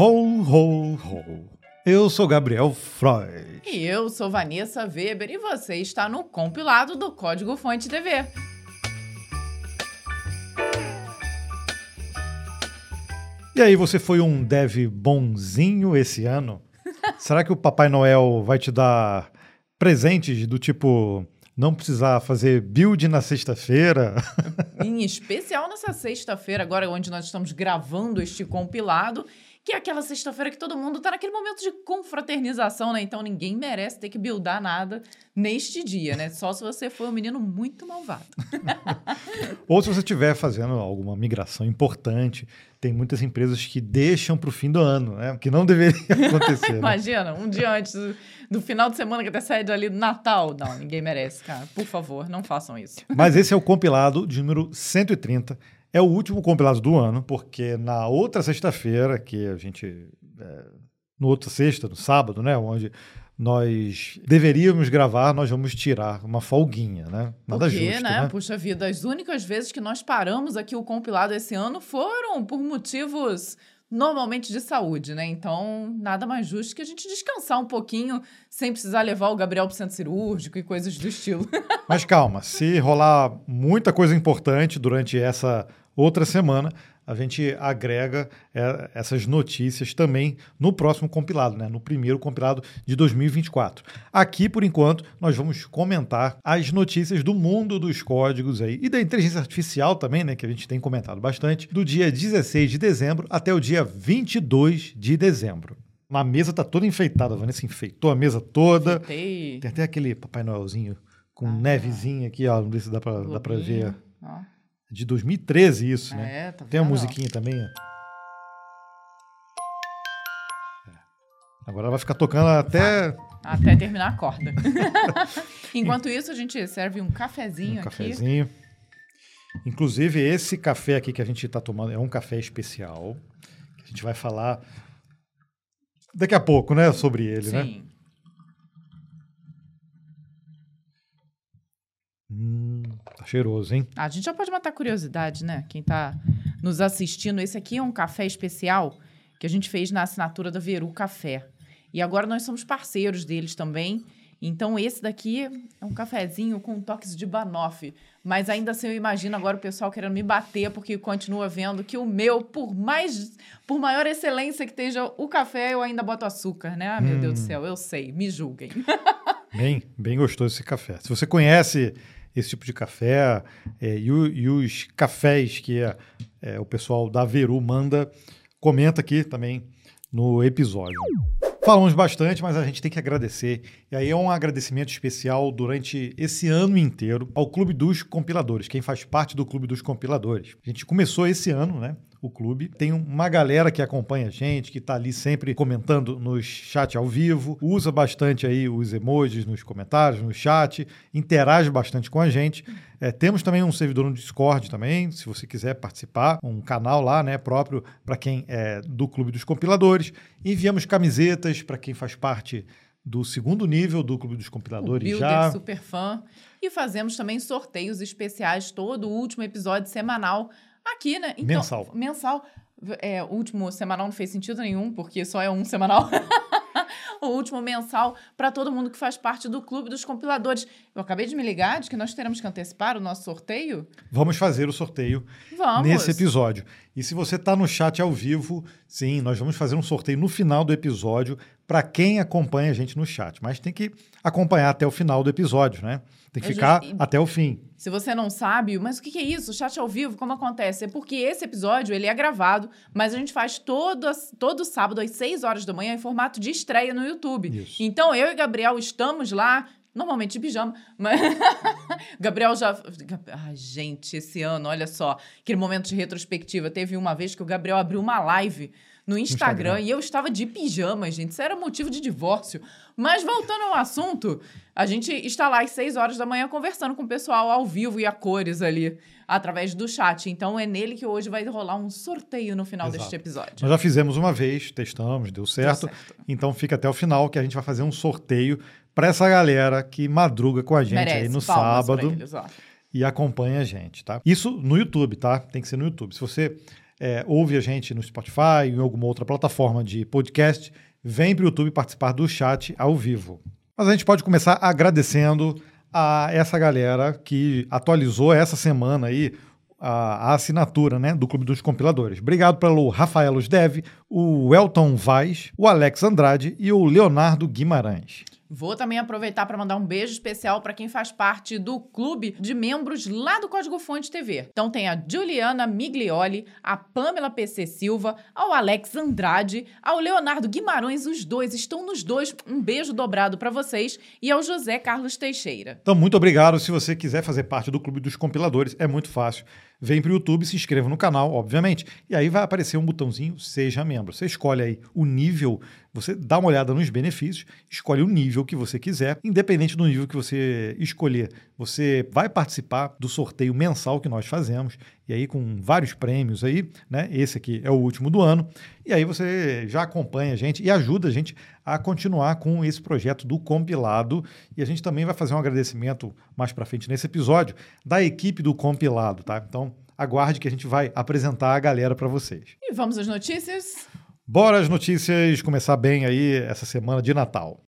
Ho, ho, ho. Eu sou Gabriel Freud. E eu sou Vanessa Weber e você está no compilado do Código Fonte TV. E aí, você foi um dev bonzinho esse ano? Será que o Papai Noel vai te dar presentes do tipo não precisar fazer build na sexta-feira? em especial nessa sexta-feira, agora onde nós estamos gravando este compilado que é aquela sexta-feira que todo mundo tá naquele momento de confraternização, né? Então ninguém merece ter que buildar nada neste dia, né? Só se você for um menino muito malvado. Ou se você estiver fazendo alguma migração importante, tem muitas empresas que deixam para o fim do ano, né? Que não deveria acontecer. né? Imagina, um dia antes do, do, final de semana que até sai ali do Natal. Não, ninguém merece, cara. Por favor, não façam isso. Mas esse é o compilado de número 130 é o último compilado do ano, porque na outra sexta-feira, que a gente. É, no outro sexta, no sábado, né? Onde nós deveríamos gravar, nós vamos tirar uma folguinha, né? Nada Porque, justo, né? né? Puxa vida, as únicas vezes que nós paramos aqui o compilado esse ano foram por motivos normalmente de saúde, né? Então, nada mais justo que a gente descansar um pouquinho sem precisar levar o Gabriel para o centro cirúrgico e coisas do estilo. Mas calma, se rolar muita coisa importante durante essa outra semana, a gente agrega é, essas notícias também no próximo compilado, né? no primeiro compilado de 2024. Aqui, por enquanto, nós vamos comentar as notícias do mundo dos códigos aí e da inteligência artificial também, né? que a gente tem comentado bastante, do dia 16 de dezembro até o dia 22 de dezembro. A mesa tá toda enfeitada, a Vanessa enfeitou a mesa toda. Enfeitei. Tem até aquele Papai Noelzinho com ah, nevezinha aqui, ó, não sei se dá para dá ver. De 2013 isso, né? É, tá Tem a musiquinha também. É. Agora ela vai ficar tocando até. Até terminar a corda. Enquanto isso, a gente serve um cafezinho um aqui. Cafezinho. Inclusive, esse café aqui que a gente está tomando é um café especial. Que a gente vai falar daqui a pouco, né? Sobre ele, Sim. né? Sim. Tá cheiroso, hein? A gente já pode matar curiosidade, né? Quem tá nos assistindo, esse aqui é um café especial que a gente fez na assinatura da Veru Café. E agora nós somos parceiros deles também. Então, esse daqui é um cafezinho com toques de banoffee. Mas ainda assim, eu imagino agora o pessoal querendo me bater, porque continua vendo que o meu, por mais, por maior excelência que esteja o café, eu ainda boto açúcar, né? Ah, meu hum. Deus do hum. céu, eu sei, me julguem. Bem, bem gostoso esse café. Se você conhece esse tipo de café é, e, o, e, os cafés que é, é, o pessoal da Veru manda, comenta aqui também no episódio. Falamos bastante, mas a gente tem que agradecer. E aí é um agradecimento especial durante esse ano inteiro ao Clube dos Compiladores, quem faz parte do Clube dos Compiladores. A gente começou esse ano, né? o clube. Tem uma galera que acompanha a gente, que está ali sempre comentando no chat ao vivo, usa bastante aí os emojis nos comentários, no chat, interage bastante com a gente. É, temos também um servidor no Discord também, se você quiser participar, um canal lá, né, próprio para quem é do Clube dos Compiladores. Enviamos camisetas para quem faz parte do segundo nível do Clube dos Compiladores o já. super fã. E fazemos também sorteios especiais todo o último episódio semanal Aqui, né? Então, mensal. Mensal. É, o último semanal não fez sentido nenhum, porque só é um semanal. o último mensal para todo mundo que faz parte do clube dos compiladores. Eu acabei de me ligar de que nós teremos que antecipar o nosso sorteio. Vamos fazer o sorteio vamos. nesse episódio. E se você está no chat ao vivo, sim, nós vamos fazer um sorteio no final do episódio para quem acompanha a gente no chat. Mas tem que acompanhar até o final do episódio, né? Tem que ficar até o fim. Se você não sabe, mas o que é isso? Chat ao vivo, como acontece? É porque esse episódio ele é gravado, mas a gente faz todo, todo sábado às 6 horas da manhã em formato de estreia no YouTube. Isso. Então eu e Gabriel estamos lá normalmente de pijama, mas Gabriel já. Ai, gente, esse ano, olha só, aquele momento de retrospectiva. Teve uma vez que o Gabriel abriu uma live no Instagram, Instagram, e eu estava de pijama, gente. Isso era motivo de divórcio. Mas voltando ao assunto, a gente está lá às 6 horas da manhã conversando com o pessoal ao vivo e a cores ali, através do chat. Então é nele que hoje vai rolar um sorteio no final Exato. deste episódio. Nós já fizemos uma vez, testamos, deu certo. deu certo. Então fica até o final que a gente vai fazer um sorteio para essa galera que madruga com a gente Merece, aí no sábado. e acompanha a gente, tá? Isso no YouTube, tá? Tem que ser no YouTube. Se você é, ouve a gente no Spotify, em alguma outra plataforma de podcast, vem para o YouTube participar do chat ao vivo. Mas a gente pode começar agradecendo a essa galera que atualizou essa semana aí a, a, assinatura né, do Clube dos Compiladores. Obrigado pelo Rafael Dev, o Elton Vaz, o Alex Andrade e o Leonardo Guimarães. Vou também aproveitar para mandar um beijo especial para quem faz parte do clube de membros lá do Código Fonte TV. Então tem a Juliana Miglioli, a Pamela PC Silva, ao Alex Andrade, ao Leonardo Guimarães, os dois estão nos dois. Um beijo dobrado para vocês e ao José Carlos Teixeira. Então muito obrigado. Se você quiser fazer parte do clube dos compiladores, é muito fácil vem para o YouTube, se inscreva no canal, obviamente, e aí vai aparecer um botãozinho Seja Membro. Você escolhe aí o nível, você dá uma olhada nos benefícios, escolhe o nível que você quiser, independente do nível que você escolher. Você vai participar do sorteio mensal que nós fazemos, e aí com vários prêmios aí, né? Esse aqui é o último do ano. E aí você já acompanha a gente e ajuda a gente a continuar com esse projeto do compilado. E a gente também vai fazer um agradecimento mais para frente nesse episódio da equipe do compilado, tá? Então, aguarde que a gente vai apresentar a galera para vocês. E vamos às notícias? Bora as notícias começar bem aí essa semana de Natal.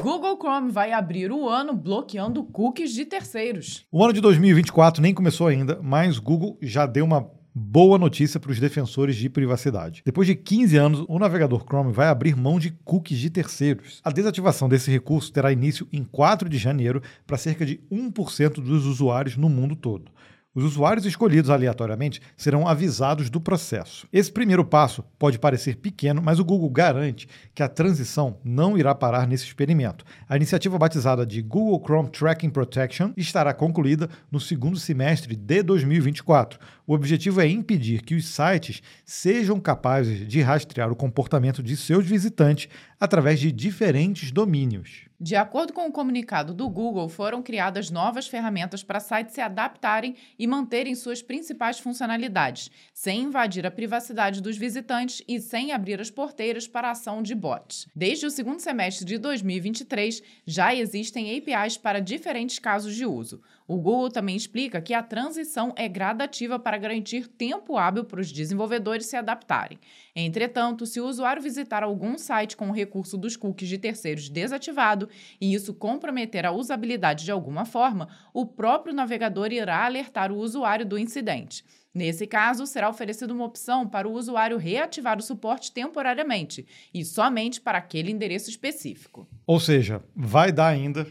Google Chrome vai abrir o ano bloqueando cookies de terceiros. O ano de 2024 nem começou ainda, mas Google já deu uma boa notícia para os defensores de privacidade. Depois de 15 anos, o navegador Chrome vai abrir mão de cookies de terceiros. A desativação desse recurso terá início em 4 de janeiro para cerca de 1% dos usuários no mundo todo. Os usuários escolhidos aleatoriamente serão avisados do processo. Esse primeiro passo pode parecer pequeno, mas o Google garante que a transição não irá parar nesse experimento. A iniciativa batizada de Google Chrome Tracking Protection estará concluída no segundo semestre de 2024. O objetivo é impedir que os sites sejam capazes de rastrear o comportamento de seus visitantes através de diferentes domínios. De acordo com o comunicado do Google, foram criadas novas ferramentas para sites se adaptarem e manterem suas principais funcionalidades, sem invadir a privacidade dos visitantes e sem abrir as porteiras para a ação de bots. Desde o segundo semestre de 2023, já existem APIs para diferentes casos de uso. O Google também explica que a transição é gradativa para garantir tempo hábil para os desenvolvedores se adaptarem. Entretanto, se o usuário visitar algum site com o recurso dos cookies de terceiros desativado e isso comprometer a usabilidade de alguma forma, o próprio navegador irá alertar o usuário do incidente. Nesse caso, será oferecida uma opção para o usuário reativar o suporte temporariamente e somente para aquele endereço específico. Ou seja, vai dar ainda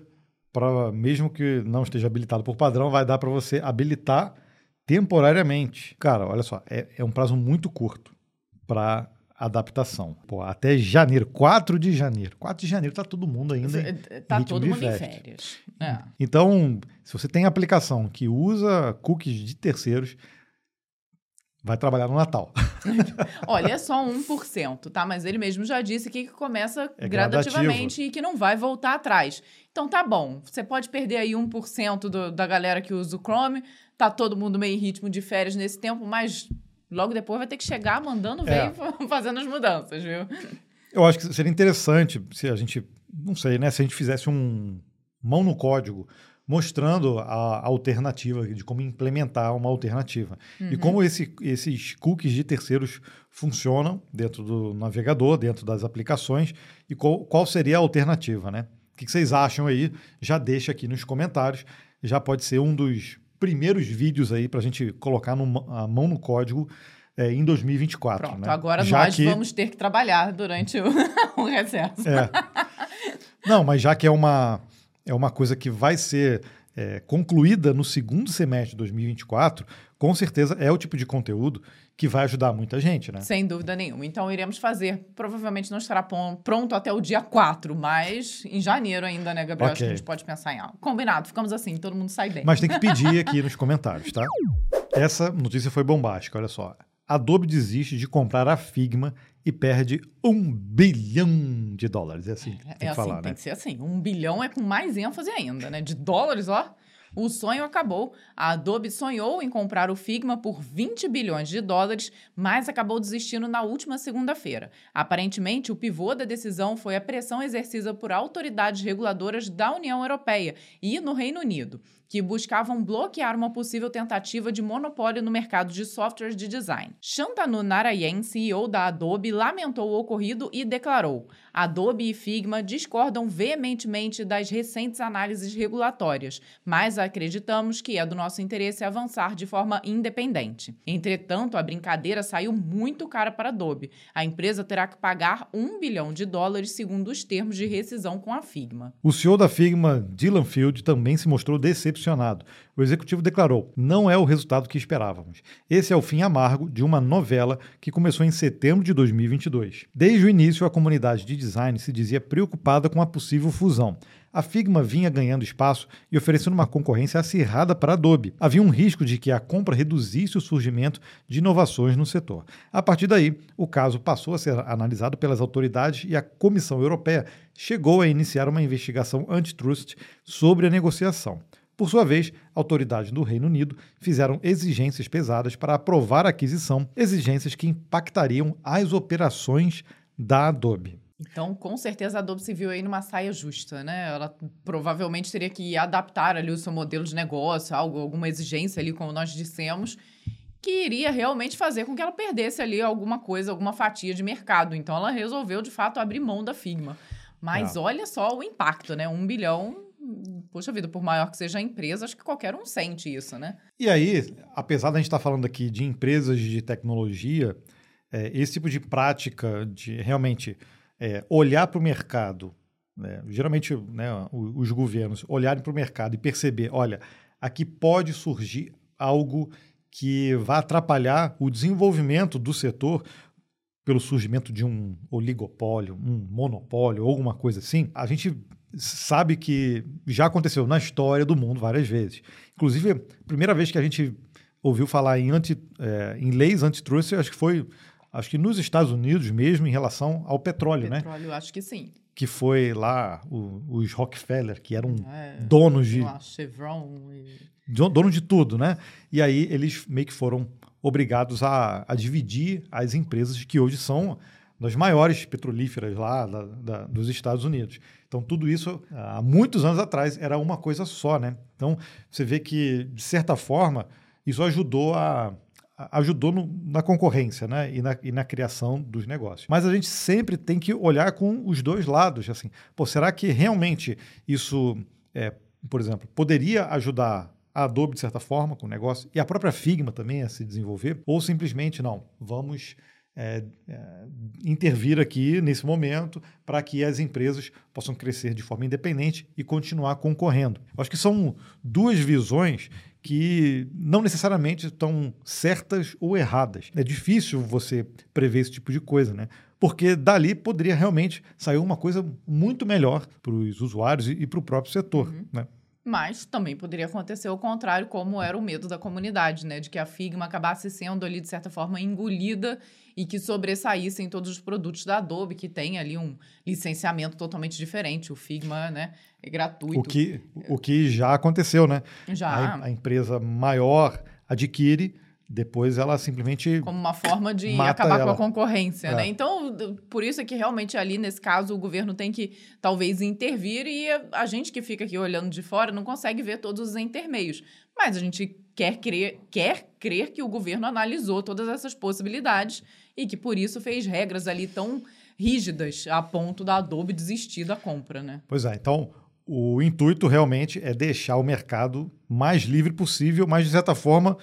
para mesmo que não esteja habilitado por padrão, vai dar para você habilitar temporariamente. Cara, olha só, é, é um prazo muito curto para adaptação. Pô, até janeiro, 4 de janeiro. 4 de janeiro tá todo mundo ainda em Tá todo mundo em férias. É. Então, se você tem aplicação que usa cookies de terceiros, vai trabalhar no Natal. Olha, é só 1%, tá? Mas ele mesmo já disse que começa é gradativamente e que não vai voltar atrás. Então tá bom, você pode perder aí 1% do, da galera que usa o Chrome, tá todo mundo meio em ritmo de férias nesse tempo, mas logo depois vai ter que chegar mandando ver é. e fazendo as mudanças, viu? Eu acho que seria interessante se a gente, não sei, né, se a gente fizesse um mão no código mostrando a alternativa, de como implementar uma alternativa. Uhum. E como esse, esses cookies de terceiros funcionam dentro do navegador, dentro das aplicações, e qual, qual seria a alternativa, né? O que vocês acham aí? Já deixa aqui nos comentários. Já pode ser um dos primeiros vídeos aí para a gente colocar no, a mão no código é, em 2024. Pronto, né? agora já nós que... vamos ter que trabalhar durante o, o recesso. É. Não, mas já que é uma é uma coisa que vai ser é, concluída no segundo semestre de 2024, com certeza é o tipo de conteúdo que vai ajudar muita gente, né? Sem dúvida nenhuma. Então iremos fazer. Provavelmente não estará pronto até o dia 4, mas em janeiro ainda, né, Gabriel? Okay. Acho que a gente pode pensar em algo. Combinado, ficamos assim, todo mundo sai bem. Mas tem que pedir aqui nos comentários, tá? Essa notícia foi bombástica, olha só. Adobe desiste de comprar a Figma e perde um bilhão de dólares. É assim que tem é que assim, falar, tem né? que ser assim. Um bilhão é com mais ênfase ainda, né? De dólares, ó. O sonho acabou. A Adobe sonhou em comprar o Figma por 20 bilhões de dólares, mas acabou desistindo na última segunda-feira. Aparentemente, o pivô da decisão foi a pressão exercida por autoridades reguladoras da União Europeia e no Reino Unido que buscavam bloquear uma possível tentativa de monopólio no mercado de softwares de design. Shantanu Narayan, CEO da Adobe, lamentou o ocorrido e declarou: Adobe e Figma discordam veementemente das recentes análises regulatórias, mas acreditamos que é do nosso interesse avançar de forma independente. Entretanto, a brincadeira saiu muito cara para Adobe. A empresa terá que pagar um bilhão de dólares segundo os termos de rescisão com a Figma. O CEO da Figma, Dylan Field, também se mostrou decepcionado decepcionado. O executivo declarou: não é o resultado que esperávamos. Esse é o fim amargo de uma novela que começou em setembro de 2022. Desde o início, a comunidade de design se dizia preocupada com a possível fusão. A Figma vinha ganhando espaço e oferecendo uma concorrência acirrada para a Adobe. Havia um risco de que a compra reduzisse o surgimento de inovações no setor. A partir daí, o caso passou a ser analisado pelas autoridades e a Comissão Europeia chegou a iniciar uma investigação antitrust sobre a negociação. Por sua vez, autoridades do Reino Unido fizeram exigências pesadas para aprovar a aquisição, exigências que impactariam as operações da Adobe. Então, com certeza, a Adobe se viu aí numa saia justa, né? Ela provavelmente teria que adaptar ali o seu modelo de negócio, algo, alguma exigência ali, como nós dissemos, que iria realmente fazer com que ela perdesse ali alguma coisa, alguma fatia de mercado. Então, ela resolveu, de fato, abrir mão da Figma. Mas é. olha só o impacto, né? Um bilhão poxa vida, por maior que seja a empresa, acho que qualquer um sente isso, né? E aí, apesar da gente estar falando aqui de empresas de tecnologia, é, esse tipo de prática de realmente é, olhar para o mercado, né, geralmente né, os governos olharem para o mercado e perceber, olha, aqui pode surgir algo que vai atrapalhar o desenvolvimento do setor pelo surgimento de um oligopólio, um monopólio, alguma coisa assim, a gente sabe que já aconteceu na história do mundo várias vezes. Inclusive, a primeira vez que a gente ouviu falar em, anti, é, em leis antitrust, acho que foi acho que nos Estados Unidos mesmo, em relação ao petróleo, petróleo né? Petróleo, acho que sim. Que foi lá o, os Rockefeller, que eram é, donos de. Lá, Chevron. E... Dono de tudo, né? E aí eles meio que foram obrigados a, a dividir as empresas que hoje são das maiores petrolíferas lá da, da, dos Estados Unidos. Então, tudo isso, há muitos anos atrás, era uma coisa só, né? Então, você vê que, de certa forma, isso ajudou a, ajudou no, na concorrência né? E na, e, na, criação dos negócios. Mas a gente sempre tem que olhar com os dois lados. Assim, pô, será que realmente isso, é, por exemplo, poderia ajudar a Adobe de certa forma com o negócio e a própria Figma também a se desenvolver? Ou simplesmente não, vamos é, é, intervir aqui nesse momento para que as empresas possam crescer de forma independente e continuar concorrendo. Eu acho que são duas visões que não necessariamente estão certas ou erradas. É difícil você prever esse tipo de coisa, né? Porque dali poderia realmente sair uma coisa muito melhor para os usuários e, para o próprio setor, uhum. né? Mas também poderia acontecer o contrário, como era o medo da comunidade, né? De que a Figma acabasse sendo ali, de certa forma, engolida e que sobressaíssem todos os produtos da Adobe, que tem ali um licenciamento totalmente diferente. O Figma, né? É gratuito. O que, o que já aconteceu, né? Já. A, a empresa maior adquire depois ela simplesmente. Como uma forma de acabar ela. com a concorrência, é. né? Então, por isso é que realmente ali, nesse caso, o governo tem que talvez intervir e a gente que fica aqui olhando de fora não consegue ver todos os intermeios. Mas a gente quer crer, quer crer que o governo analisou todas essas possibilidades e que por isso fez regras ali tão rígidas a ponto da Adobe desistir da compra, né? Pois é, então o intuito realmente é deixar o mercado mais livre possível, mas de certa forma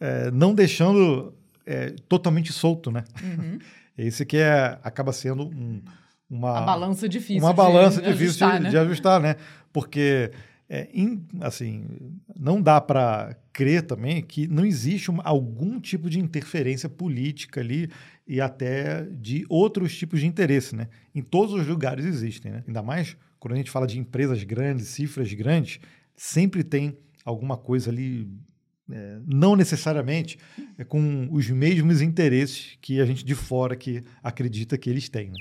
é, não deixando é, totalmente solto, né? Uhum. Esse que é, acaba sendo um, uma... A balança difícil Uma balança de difícil ajustar, de, né? de, ajustar, né? Porque, é, in, assim, não dá para crer também que não existe uma, algum tipo de interferência política ali e até de outros tipos de interesse, né? Em todos os lugares existem, né? Ainda mais quando a gente fala de empresas grandes, cifras grandes, sempre tem alguma coisa ali é, não necessariamente é com os mesmos interesses que a gente de fora que acredita que eles têm. Né?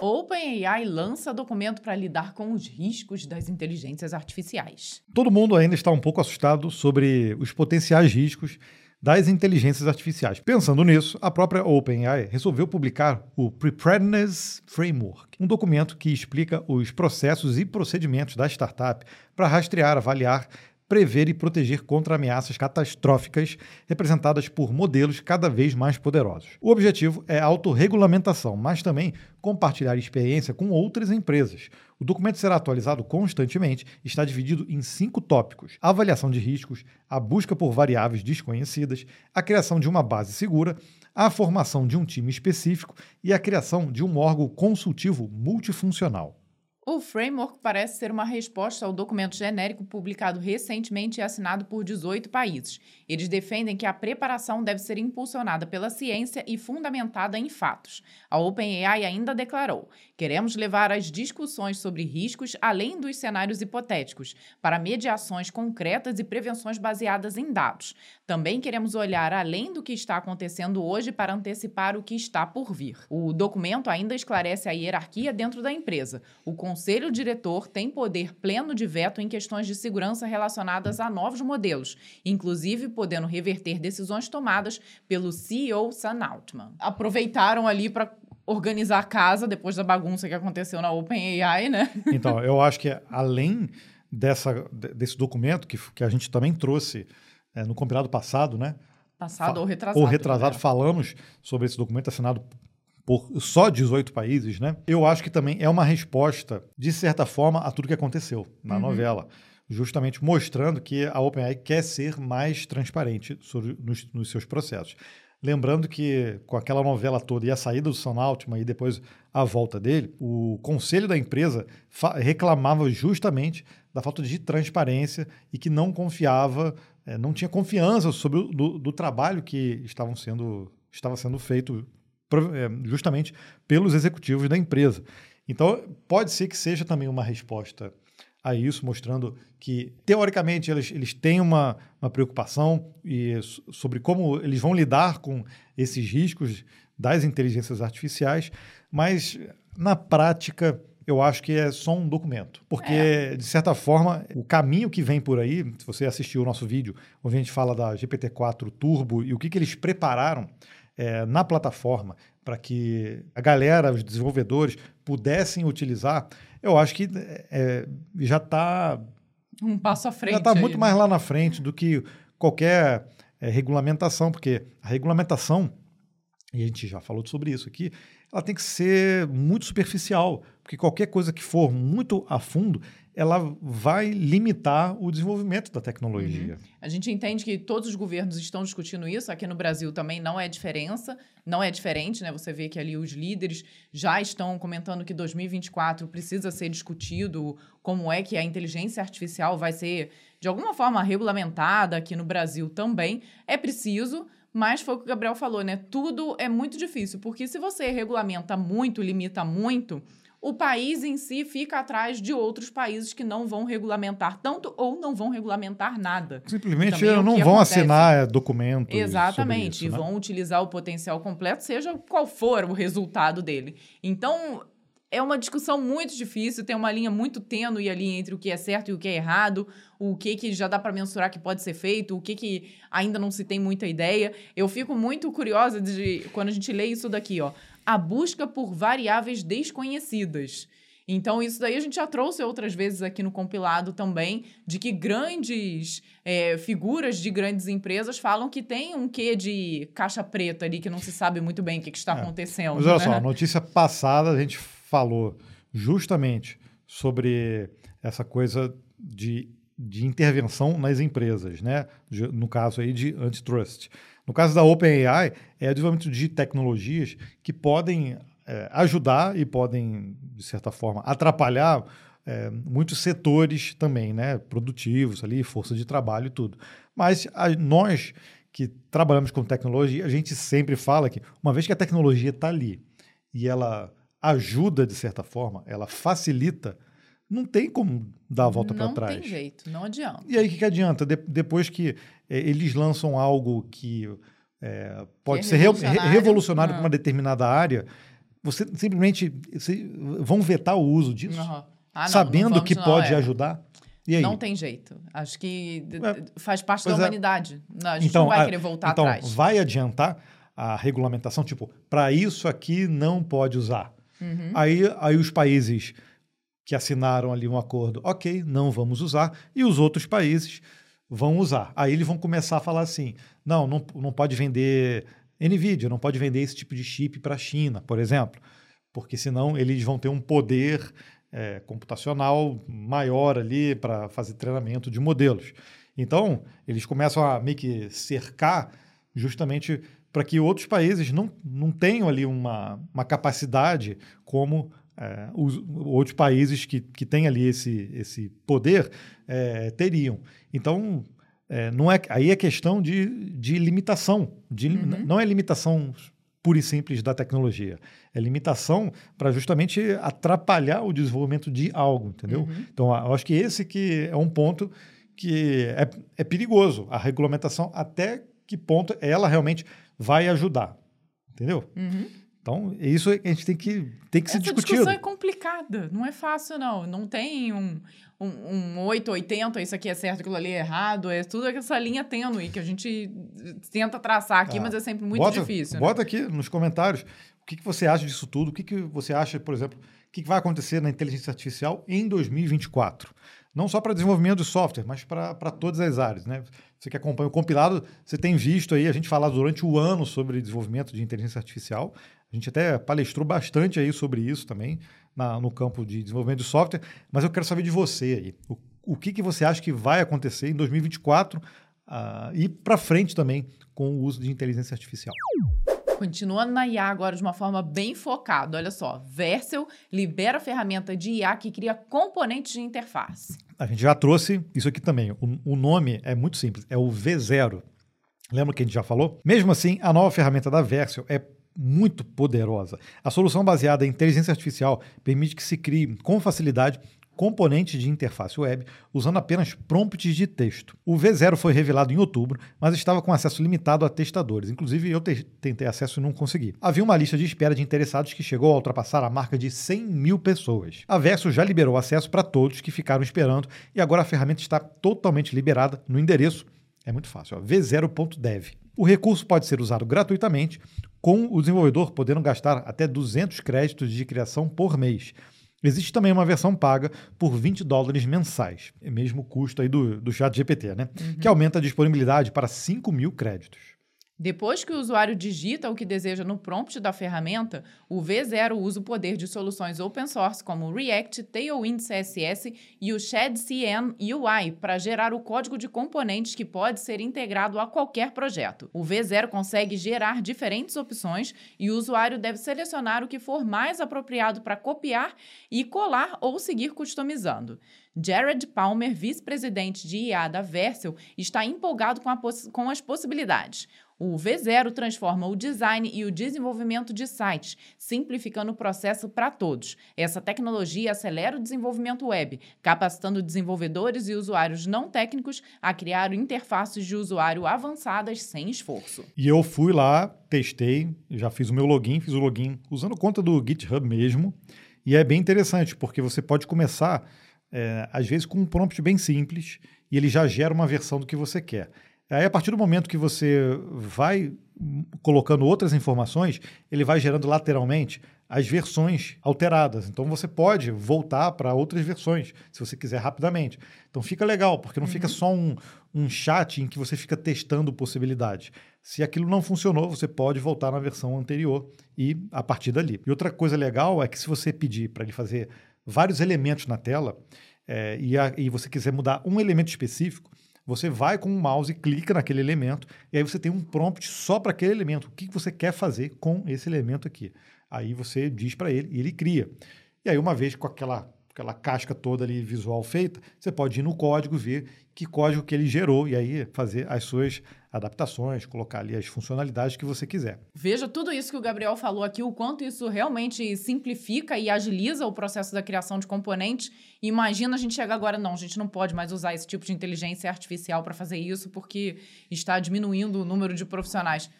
OpenAI lança documento para lidar com os riscos das inteligências artificiais. Todo mundo ainda está um pouco assustado sobre os potenciais riscos das inteligências artificiais. Pensando nisso, a própria OpenAI resolveu publicar o Preparedness Framework, um documento que explica os processos e procedimentos da startup para rastrear, avaliar prever e proteger contra ameaças catastróficas representadas por modelos cada vez mais poderosos. O objetivo é autorregulamentação, mas também compartilhar experiência com outras empresas. O documento será atualizado constantemente e está dividido em cinco tópicos: a avaliação de riscos, a busca por variáveis desconhecidas, a criação de uma base segura, a formação de um time específico e a criação de um órgão consultivo multifuncional. O framework parece ser uma resposta ao documento genérico publicado recentemente e assinado por 18 países. Eles defendem que a preparação deve ser impulsionada pela ciência e fundamentada em fatos. A OpenAI ainda declarou: queremos levar as discussões sobre riscos além dos cenários hipotéticos, para mediações concretas e prevenções baseadas em dados. Também queremos olhar além do que está acontecendo hoje para antecipar o que está por vir. O documento ainda esclarece a hierarquia dentro da empresa. O conselho diretor tem poder pleno de veto em questões de segurança relacionadas a novos modelos, inclusive podendo reverter decisões tomadas pelo CEO Sam Altman. Aproveitaram ali para organizar a casa depois da bagunça que aconteceu na OpenAI, né? Então, eu acho que além dessa, desse documento que, que a gente também trouxe é, no compilado passado, né? Passado ou retrasado. Ou retrasado, né? falamos sobre esse documento assinado por só 18 países, né? Eu acho que também é uma resposta, de certa forma, a tudo que aconteceu na uhum. novela. Justamente mostrando que a OpenAI quer ser mais transparente sobre, nos, nos, seus processos. Lembrando que com aquela novela toda e a saída do Sam Altman e depois a volta dele, o conselho da empresa reclamava justamente da falta de transparência e que não confiava, é, não tinha confiança sobre o do, do trabalho que estavam sendo, estava sendo feito é, justamente pelos executivos da empresa. Então, pode ser que seja também uma resposta a isso, mostrando que, teoricamente, eles, eles têm uma, uma preocupação e, sobre como eles vão lidar com esses riscos das inteligências artificiais, mas, na prática, eu acho que é só um documento. Porque, é. de certa forma, o caminho que vem por aí, se você assistiu o nosso vídeo, onde a gente fala da GPT-4 Turbo e o que, que eles prepararam é, na plataforma para que a galera, os desenvolvedores, pudessem utilizar, eu acho que é, já está. Um passo à frente. Já está muito mais lá na frente do que qualquer é, regulamentação, porque a regulamentação, e a gente já falou sobre isso aqui, ela tem que ser muito superficial, porque qualquer coisa que for muito a fundo, ela vai limitar o desenvolvimento da tecnologia. Uhum. A gente entende que todos os governos estão discutindo isso, aqui no Brasil também não é diferença, não é diferente, né? Você vê que ali os líderes já estão comentando que 2024 precisa ser discutido como é que a inteligência artificial vai ser de alguma forma regulamentada aqui no Brasil também. É preciso, mas foi o que o Gabriel falou, né? Tudo é muito difícil, porque se você regulamenta muito, limita muito, o país em si fica atrás de outros países que não vão regulamentar tanto ou não vão regulamentar nada. Simplesmente é não vão acontece. assinar documentos. Exatamente, isso, né? e vão utilizar o potencial completo, seja qual for o resultado dele. Então, é uma discussão muito difícil, tem uma linha muito tênue ali entre o que é certo e o que é errado, o que que já dá para mensurar que pode ser feito, o que que ainda não se tem muita ideia. Eu fico muito curiosa de quando a gente lê isso daqui, ó a busca por variáveis desconhecidas. Então, isso daí a gente já trouxe outras vezes aqui no compilado também, de que grandes é, figuras de grandes empresas falam que tem um quê de caixa preta ali, que não se sabe muito bem o que, que está é. acontecendo. Mas olha né? só, notícia passada a gente falou justamente sobre essa coisa de, de intervenção nas empresas, né? no caso aí de antitrust. No caso da OpenAI, é desenvolvimento de tecnologias que podem é, ajudar e podem, de certa forma, atrapalhar é, muitos setores também, né? Produtivos ali, força de trabalho e tudo. Mas a, nós que trabalhamos com tecnologia, a gente sempre fala que uma vez que a tecnologia está ali e ela ajuda de certa forma, ela facilita, não tem como dar a volta para trás. Não tem jeito, não adianta. E aí o que, que adianta? De, depois que é, eles lançam algo que é, pode que é ser revolucionário, re revolucionário para uma determinada área, você simplesmente você, vão vetar o uso disso, Uhum. Ah, não, sabendo não que pode é. ajudar. Não tem jeito. Acho que É, faz parte da é. humanidade. Não, a gente não vai a- querer voltar então, atrás. vai adiantar a regulamentação, tipo, para isso aqui não pode usar. Uhum. Aí, aí os países que assinaram ali um acordo, ok, não vamos usar, e os outros países vão usar. Aí eles vão começar a falar assim: não, não, não pode vender NVIDIA, não pode vender esse tipo de chip para a China, por exemplo, porque senão eles vão ter um poder é, computacional maior ali para fazer treinamento de modelos. Então, eles começam a meio que cercar justamente para que outros países não, não tenham ali uma, uma capacidade como é, os outros países que, que têm ali esse, esse poder é, teriam. Então, é, não é, aí é questão de, de limitação. De, Uhum. Não é limitação pura e simples da tecnologia. É limitação para justamente atrapalhar o desenvolvimento de algo, entendeu? Uhum. Então, eu acho que esse que é um ponto que é, é perigoso. A regulamentação, até que ponto ela realmente vai ajudar, entendeu? Uhum. Então, isso a gente tem que, tem que ser Essa discutido. discussão é complicada. Não é fácil, não. Não tem um, um, um 8, 80, isso aqui é certo, aquilo ali é errado. É tudo essa linha tênue que a gente tenta traçar aqui, Ah, mas é sempre muito bota, difícil. né? Bota aqui nos comentários o que, que você acha disso tudo, o que, que você acha, por exemplo, o que, que vai acontecer na inteligência artificial em 2024. Não só para desenvolvimento de software, mas para todas as áreas. Né? Você que acompanha o compilado, você tem visto aí a gente falar durante o ano sobre desenvolvimento de inteligência artificial. A gente até palestrou bastante aí sobre isso também na- no campo de desenvolvimento de software, mas eu quero saber de você aí. O, o que, que você acha que vai acontecer em 2024 ah, e para frente também com o uso de inteligência artificial? Continuando na IA agora de uma forma bem focada. Olha só, Vercel libera ferramenta de IA que cria componentes de interface. A gente já trouxe isso aqui também. O, o nome é muito simples, é o V0. Lembra que a gente já falou? Mesmo assim, a nova ferramenta da Vercel é muito poderosa. A solução baseada em inteligência artificial permite que se crie com facilidade componentes de interface web usando apenas prompts de texto. O V0 foi revelado em outubro, mas estava com acesso limitado a testadores. Inclusive, eu te- tentei acesso e não consegui. Havia uma lista de espera de interessados que chegou a ultrapassar a marca de 100 mil pessoas. A Verso já liberou acesso para todos que ficaram esperando e agora a ferramenta está totalmente liberada no endereço é muito fácil, ó, v0.dev. O recurso pode ser usado gratuitamente, com o desenvolvedor podendo gastar até 200 créditos de criação por mês. Existe também uma versão paga por 20 dólares mensais, é mesmo o custo aí do, do chat GPT, né? Que aumenta a disponibilidade para 5 mil créditos. Depois que o usuário digita o que deseja no prompt da ferramenta, o V0 usa o poder de soluções open source como React, Tailwind CSS e o ShadCN UI para gerar o código de componentes que pode ser integrado a qualquer projeto. O V0 consegue gerar diferentes opções e o usuário deve selecionar o que for mais apropriado para copiar e colar ou seguir customizando. Jared Palmer, vice-presidente de IA da Vercel, está empolgado com, com as possibilidades. O V0 transforma o design e o desenvolvimento de sites, simplificando o processo para todos. Essa tecnologia acelera o desenvolvimento web, capacitando desenvolvedores e usuários não técnicos a criar interfaces de usuário avançadas sem esforço. E eu fui lá, testei, já fiz o meu login, fiz o login usando conta do GitHub mesmo. E é bem interessante, porque você pode começar, é, às vezes, com um prompt bem simples e ele já gera uma versão do que você quer. Aí, a partir do momento que você vai colocando outras informações, ele vai gerando lateralmente as versões alteradas. Então você pode voltar para outras versões, se você quiser rapidamente. Então fica legal, porque não fica só um, um chat em que você fica testando possibilidades. Se aquilo não funcionou, você pode voltar na versão anterior e a partir dali. E outra coisa legal é que se você pedir para ele fazer vários elementos na tela é, e, a- e você quiser mudar um elemento específico, você vai com o mouse clica naquele elemento, e aí você tem um prompt só para aquele elemento. O que você quer fazer com esse elemento aqui? Aí você diz para ele e ele cria. E aí, uma vez com aquela, aquela casca toda ali visual feita, você pode ir no código, ver que código que ele gerou, e aí fazer as suas adaptações, colocar ali as funcionalidades que você quiser. Veja tudo isso que o Gabriel falou aqui, o quanto isso realmente simplifica e agiliza o processo da criação de componentes. Imagina a gente chegar agora, não, a gente não pode mais usar esse tipo de inteligência artificial para fazer isso porque está diminuindo o número de profissionais.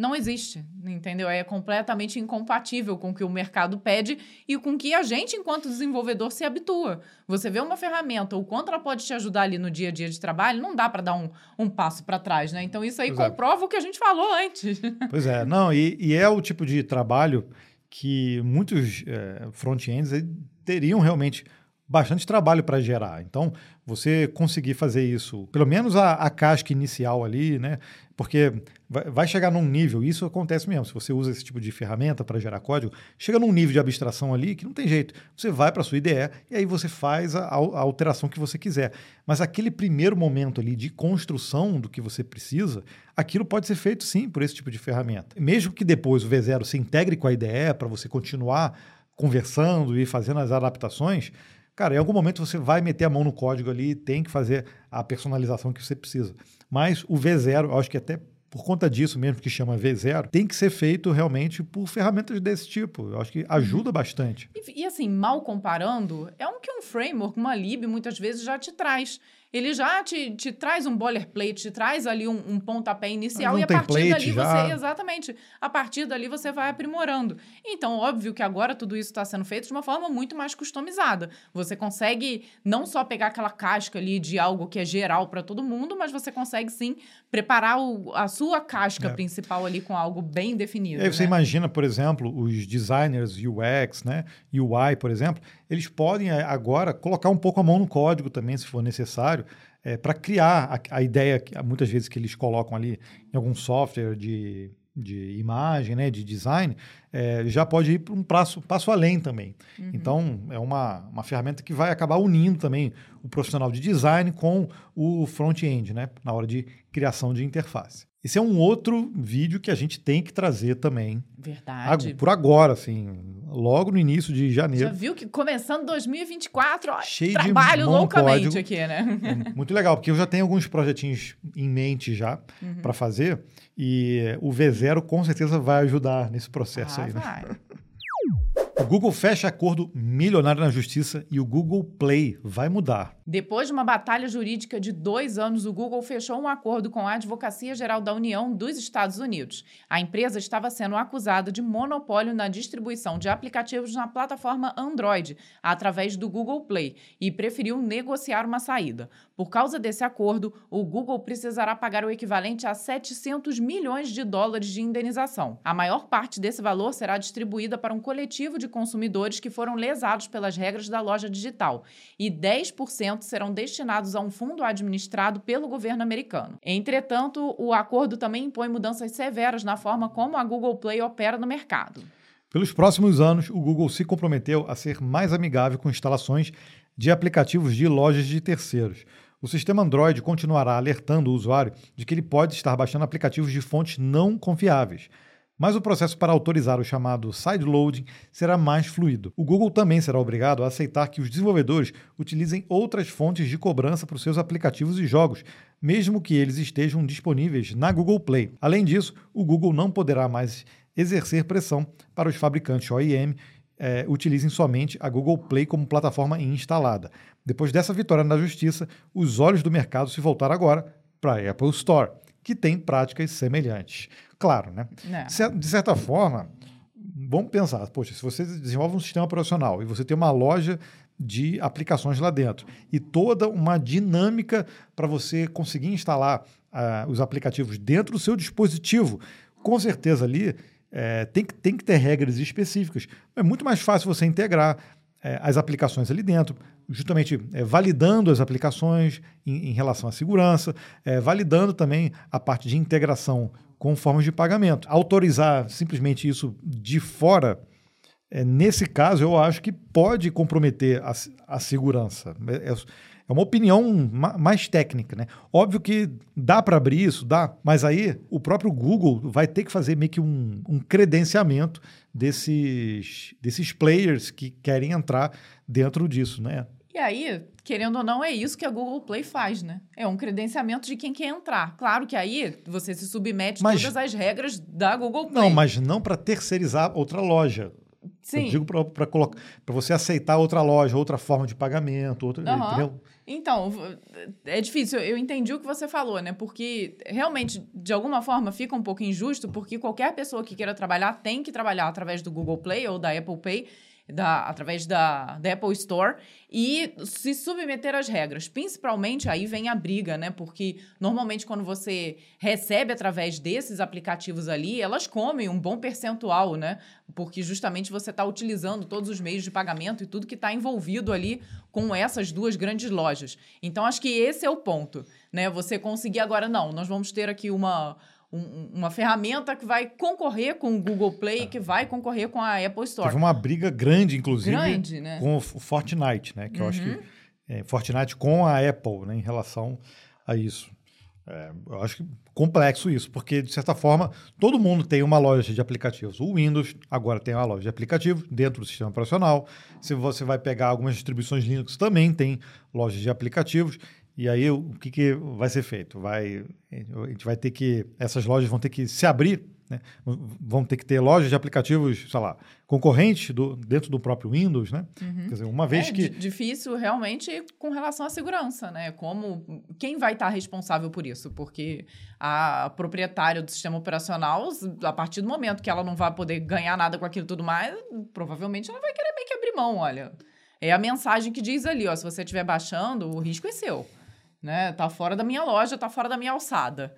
Não existe, entendeu? É completamente incompatível com o que o mercado pede e com o que a gente, enquanto desenvolvedor, se habitua. Você vê uma ferramenta, o quanto ela pode te ajudar ali no dia a dia de trabalho, não dá para dar um, um passo para trás, né? Então, isso aí pois é. comprova é. o que a gente falou antes. Pois é, não, e, e é o tipo de trabalho que muitos é, front-ends teriam realmente bastante trabalho para gerar. Então, você conseguir fazer isso, pelo menos a, a casca inicial ali, né? Porque vai, chegar num nível, isso acontece mesmo, se você usa esse tipo de ferramenta para gerar código, chega num nível de abstração ali que não tem jeito. Você vai para a sua IDE e aí você faz a, a, alteração que você quiser. Mas aquele primeiro momento ali de construção do que você precisa, aquilo pode ser feito sim por esse tipo de ferramenta. Mesmo que depois o V0 se integre com a IDE para você continuar conversando e fazendo as adaptações, Cara, em algum momento você vai meter a mão no código ali, tem que fazer a personalização que você precisa. Mas o V0, acho que até por conta disso mesmo que chama V0, tem que ser feito realmente por ferramentas desse tipo. Eu acho que ajuda uhum. bastante. E, e, assim, mal comparando, é um que um framework, uma lib, muitas vezes já te traz ele já te, te traz um boilerplate, te traz ali um, um pontapé inicial um e a partir dali já. você, exatamente, a partir dali você vai aprimorando. Então, óbvio que agora tudo isso está sendo feito de uma forma muito mais customizada. Você consegue não só pegar aquela casca ali de algo que é geral para todo mundo, mas você consegue sim preparar o, a sua casca é. principal ali com algo bem definido. E aí você né? imagina, por exemplo, os designers UX, né, UI, por exemplo, eles podem eh, agora colocar um pouco a mão no código também, se for necessário, é, para criar a, a, ideia, que, muitas vezes, que eles colocam ali em algum software de, de imagem, né, de design, é, já pode ir para um passo, passo além também. Uhum. Então, é uma, uma ferramenta que vai acabar unindo também o profissional de design com o front-end, né, na hora de criação de interface. Esse é um outro vídeo que a gente tem que trazer também. Verdade. Por agora, assim, logo no início de janeiro. Já viu que começando 2024, ó, Cheio trabalho de loucamente aqui, né? É muito legal, porque eu já tenho alguns projetinhos em mente já uhum. para fazer e o V0 com certeza vai ajudar nesse processo ah, aí, né? vai. né? O Google fecha acordo milionário na justiça e o Google Play vai mudar. Depois de uma batalha jurídica de dois anos, o Google fechou um acordo com a Advocacia Geral da União dos Estados Unidos. A empresa estava sendo acusada de monopólio na distribuição de aplicativos na plataforma Android, através do Google Play, e preferiu negociar uma saída. Por causa desse acordo, o Google precisará pagar o equivalente a 700 milhões de dólares de indenização. A maior parte desse valor será distribuída para um coletivo de consumidores que foram lesados pelas regras da loja digital, e 10% serão destinados a um fundo administrado pelo governo americano. Entretanto, o acordo também impõe mudanças severas na forma como a Google Play opera no mercado. Pelos próximos anos, o Google se comprometeu a ser mais amigável com instalações de aplicativos de lojas de terceiros. O sistema Android continuará alertando o usuário de que ele pode estar baixando aplicativos de fontes não confiáveis mas o processo para autorizar o chamado sideloading será mais fluido. O Google também será obrigado a aceitar que os desenvolvedores utilizem outras fontes de cobrança para os seus aplicativos e jogos, mesmo que eles estejam disponíveis na Google Play. Além disso, o Google não poderá mais exercer pressão para os fabricantes OEM é, utilizem somente a Google Play como plataforma instalada. Depois dessa vitória na justiça, os olhos do mercado se voltaram agora para a Apple Store, que tem práticas semelhantes. Claro, né? É. De certa forma, vamos pensar, poxa, se você desenvolve um sistema operacional e você tem uma loja de aplicações lá dentro e toda uma dinâmica para você conseguir instalar uh, os aplicativos dentro do seu dispositivo, com certeza ali é, tem, que, tem que ter regras específicas. É muito mais fácil você integrar as aplicações ali dentro, justamente é, validando as aplicações em, em relação à segurança, é, validando também a parte de integração com formas de pagamento. Autorizar simplesmente isso de fora, é, nesse caso, eu acho que pode comprometer a, a segurança. É, uma opinião mais técnica, né? Óbvio que dá para abrir isso, dá, mas aí o próprio Google vai ter que fazer meio que um, um credenciamento desses, desses players que querem entrar dentro disso, né? E aí, querendo ou não, é isso que a Google Play faz, né? É um credenciamento de quem quer entrar. Claro que aí você se submete a todas as regras da Google Play. Não, mas não para terceirizar outra loja. Sim. Eu digo para colocar para você aceitar outra loja, outra forma de pagamento, outra, Aham. entendeu? Então, é difícil. Eu entendi o que você falou, né? Porque realmente, de alguma forma, fica um pouco injusto, porque qualquer pessoa que queira trabalhar tem que trabalhar através do Google Play ou da Apple Pay, da, através da, da Apple Store, e se submeter às regras. Principalmente aí vem a briga, né? Porque normalmente quando você recebe através desses aplicativos ali, elas comem um bom percentual, né? Porque justamente você está utilizando todos os meios de pagamento e tudo que está envolvido ali com essas duas grandes lojas. Então, acho que esse é o ponto, né? Você conseguir agora, não, nós vamos ter aqui uma, um- uma ferramenta que vai concorrer com o Google Play, que vai concorrer com a Apple Store. Teve uma briga grande, inclusive, Grande, né? com o Fortnite, né? Que eu acho Uhum. que é, Fortnite com a Apple, né? Em relação a isso. É, eu acho que complexo isso, porque, de certa forma, todo mundo tem uma loja de aplicativos. O Windows agora tem uma loja de aplicativos dentro do sistema operacional. Se você vai pegar algumas distribuições Linux, também tem lojas de aplicativos. E aí, o que, que vai ser feito? Vai, a gente vai ter que. Essas lojas vão ter que se abrir, né? vão ter que ter lojas de aplicativos, sei lá, concorrentes do, dentro do próprio Windows, né? Quer dizer, uma vez é que. di- difícil realmente com relação à segurança, né? Como quem vai estar responsável por isso? Porque a proprietária do sistema operacional, a partir do momento que ela não vai poder ganhar nada com aquilo e tudo mais, provavelmente ela vai querer meio que abrir mão, olha. É a mensagem que diz ali, ó, se você estiver baixando, o risco é seu. Né? Tá fora da minha loja, tá fora da minha alçada.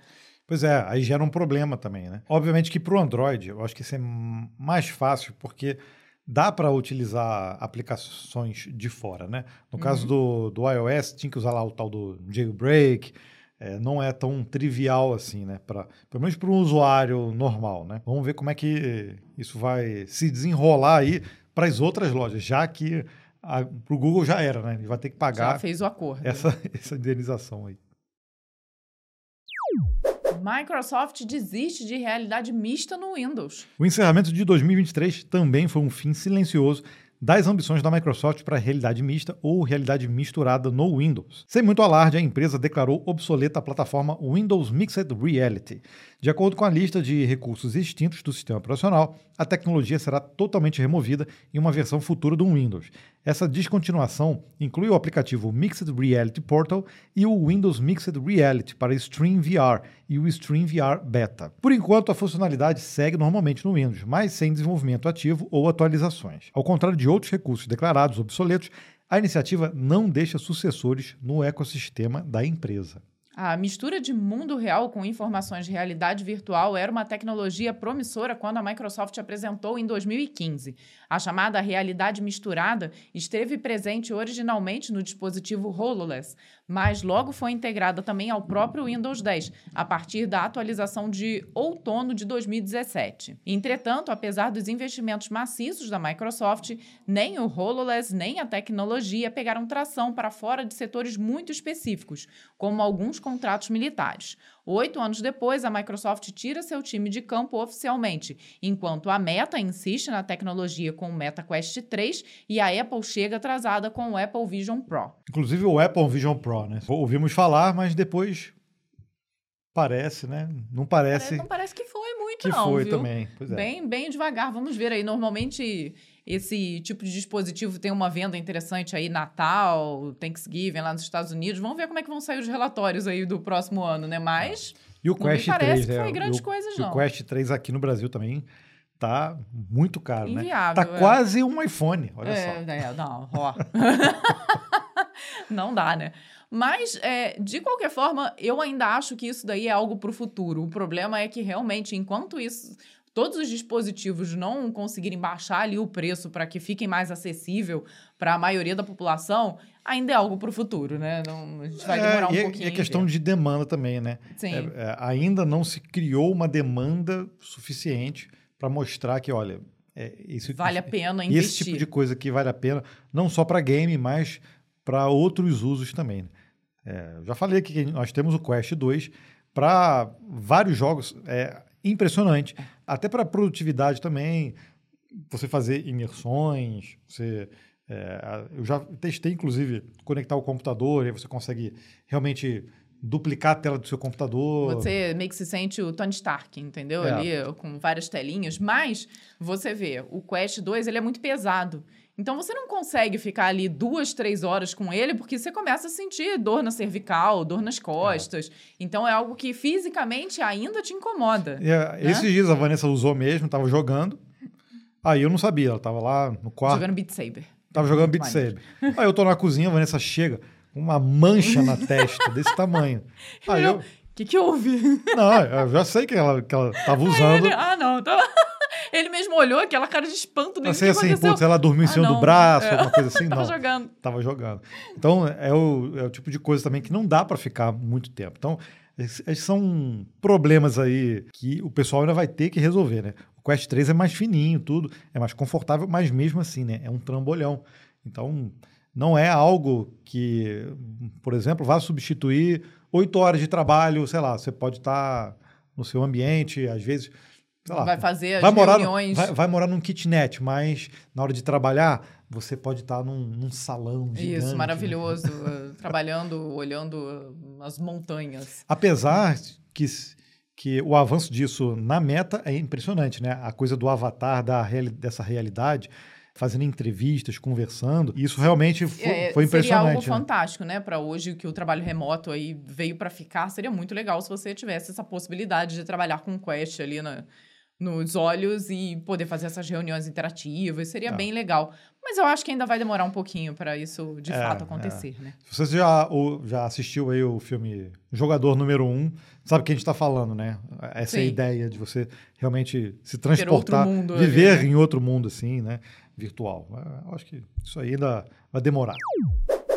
Pois é, aí gera um problema também, né? Obviamente que para o Android, eu acho que isso é mais fácil, porque dá para utilizar aplicações de fora, né? No caso do, do iOS, tinha que usar lá o tal do jailbreak, é, não é tão trivial assim, né? Pra, pelo menos para um usuário normal, né? Vamos ver como é que isso vai se desenrolar aí para as outras lojas, já que para o Google já era, né? Ele vai ter que Já pagar fez o acordo. essa, essa indenização aí. Microsoft desiste de realidade mista no Windows. O encerramento de 2023 também foi um fim silencioso das ambições da Microsoft para realidade mista ou realidade misturada no Windows. Sem muito alarde, a empresa declarou obsoleta a plataforma Windows Mixed Reality. De acordo com a lista de recursos extintos do sistema operacional, a tecnologia será totalmente removida em uma versão futura do Windows. Essa descontinuação inclui o aplicativo Mixed Reality Portal e o Windows Mixed Reality para StreamVR e o StreamVR Beta. Por enquanto, a funcionalidade segue normalmente no Windows, mas sem desenvolvimento ativo ou atualizações. Ao contrário de outros recursos declarados obsoletos, a iniciativa não deixa sucessores no ecossistema da empresa. A mistura de mundo real com informações de realidade virtual era uma tecnologia promissora quando a Microsoft apresentou em 2015. A chamada realidade misturada esteve presente originalmente no dispositivo HoloLens, mas logo foi integrada também ao próprio Windows 10, a partir da atualização de outono de 2017. Entretanto, apesar dos investimentos maciços da Microsoft, nem o HoloLens nem a tecnologia pegaram tração para fora de setores muito específicos, como alguns contratos militares. Oito anos depois, a Microsoft tira seu time de campo oficialmente, enquanto a Meta insiste na tecnologia com o Meta Quest 3 e a Apple chega atrasada com o Apple Vision Pro. Inclusive o Apple Vision Pro, né? Ouvimos falar, mas depois parece, né? Não parece Não parece que foi muito, que não, foi viu? também. Pois é. Bem, bem devagar, vamos ver aí. Normalmente esse tipo de dispositivo tem uma venda interessante aí, Natal, Thanksgiving lá nos Estados Unidos. Vamos ver como é que vão sair os relatórios aí do próximo ano, né? Mas E o Não me Quest parece 3, que é, foi grandes e o, coisas, e não. O Quest 3 aqui no Brasil também tá muito caro, né? Inviável, Tá é. quase um iPhone, olha é, só. é, não, ó. não dá, né? Mas, é, de qualquer forma, eu ainda acho que isso daí é algo para o futuro. O problema é que, realmente, enquanto isso, todos os dispositivos não conseguirem baixar ali o preço para que fiquem mais acessível para a maioria da população, ainda é algo para o futuro, né? Não, a gente vai demorar um É, e, é- pouquinho. E é em questão de demanda também, né? Sim. É, é, ainda não se criou uma demanda suficiente para mostrar que, olha, é, isso, Vale a pena e esse investir. tipo de coisa que vale a pena, não só para game, mas para outros usos também. né? É, já falei aqui que nós temos o Quest 2 para vários jogos, é impressionante. Até para produtividade também, você fazer imersões, você... é, eu já testei, inclusive, conectar o computador, e aí você consegue realmente duplicar a tela do seu computador. Você meio que se sente o Tony Stark, entendeu? É. Ali com várias telinhas. Mas você vê, o Quest 2 ele é muito pesado. Então você não consegue ficar ali duas, três horas com ele, porque você começa a sentir dor na cervical, dor nas costas. Então é algo que fisicamente ainda te incomoda. E, é, Esses dias a Vanessa usou mesmo, tava jogando. Aí eu não sabia, ela tava lá no quarto, Jogando Beat Saber. tava jogando Beat. Saber. Aí eu tô na cozinha, a Vanessa chega com uma mancha na testa desse tamanho. Aí eu, O que, que houve? não, eu já sei que ela, que ela tava usando. Ele, ah, não. Tá... Ele mesmo olhou aquela cara de espanto. Assim, que assim, aconteceu? putz, ela dormiu em Ah, cima do não. braço, É. alguma coisa assim, Tava não. jogando. Tava jogando. Então, é o, é o tipo de coisa também que não dá para ficar muito tempo. Então, esses são problemas aí que o pessoal ainda vai ter que resolver, né? O Quest 3 é mais fininho, tudo, é mais confortável, mas mesmo assim, né? É um trambolhão. Então, não é algo que, por exemplo, vá substituir oito horas de trabalho, sei lá, você pode estar no seu ambiente, às vezes, lá, Vai fazer as vai morar, no- reuniões. vai, vai morar num kitnet, mas na hora de trabalhar, você pode estar num, num salão gigante. Isso, né? maravilhoso. uh, trabalhando, olhando uh, as montanhas. Apesar que, que o avanço disso na meta é impressionante, né? A coisa do avatar, da reali- dessa realidade, fazendo entrevistas, conversando, isso realmente fo- É, foi seria algo impressionante. né? fantástico, né? Para hoje que o trabalho remoto aí veio para ficar, seria muito legal se você tivesse essa possibilidade de trabalhar com Quest ali na- nos olhos e poder fazer essas reuniões interativas. Seria É. bem legal. Mas eu acho que ainda vai demorar um pouquinho para isso de É, fato é. acontecer, né? Se você já, ou- já assistiu aí o filme Jogador Número 1, um, sabe o que a gente está falando, né? Essa é Sim. ideia de você realmente se transportar, mundo viver né? em outro mundo, assim, né? Virtual. É, Eu acho que isso aí ainda vai demorar.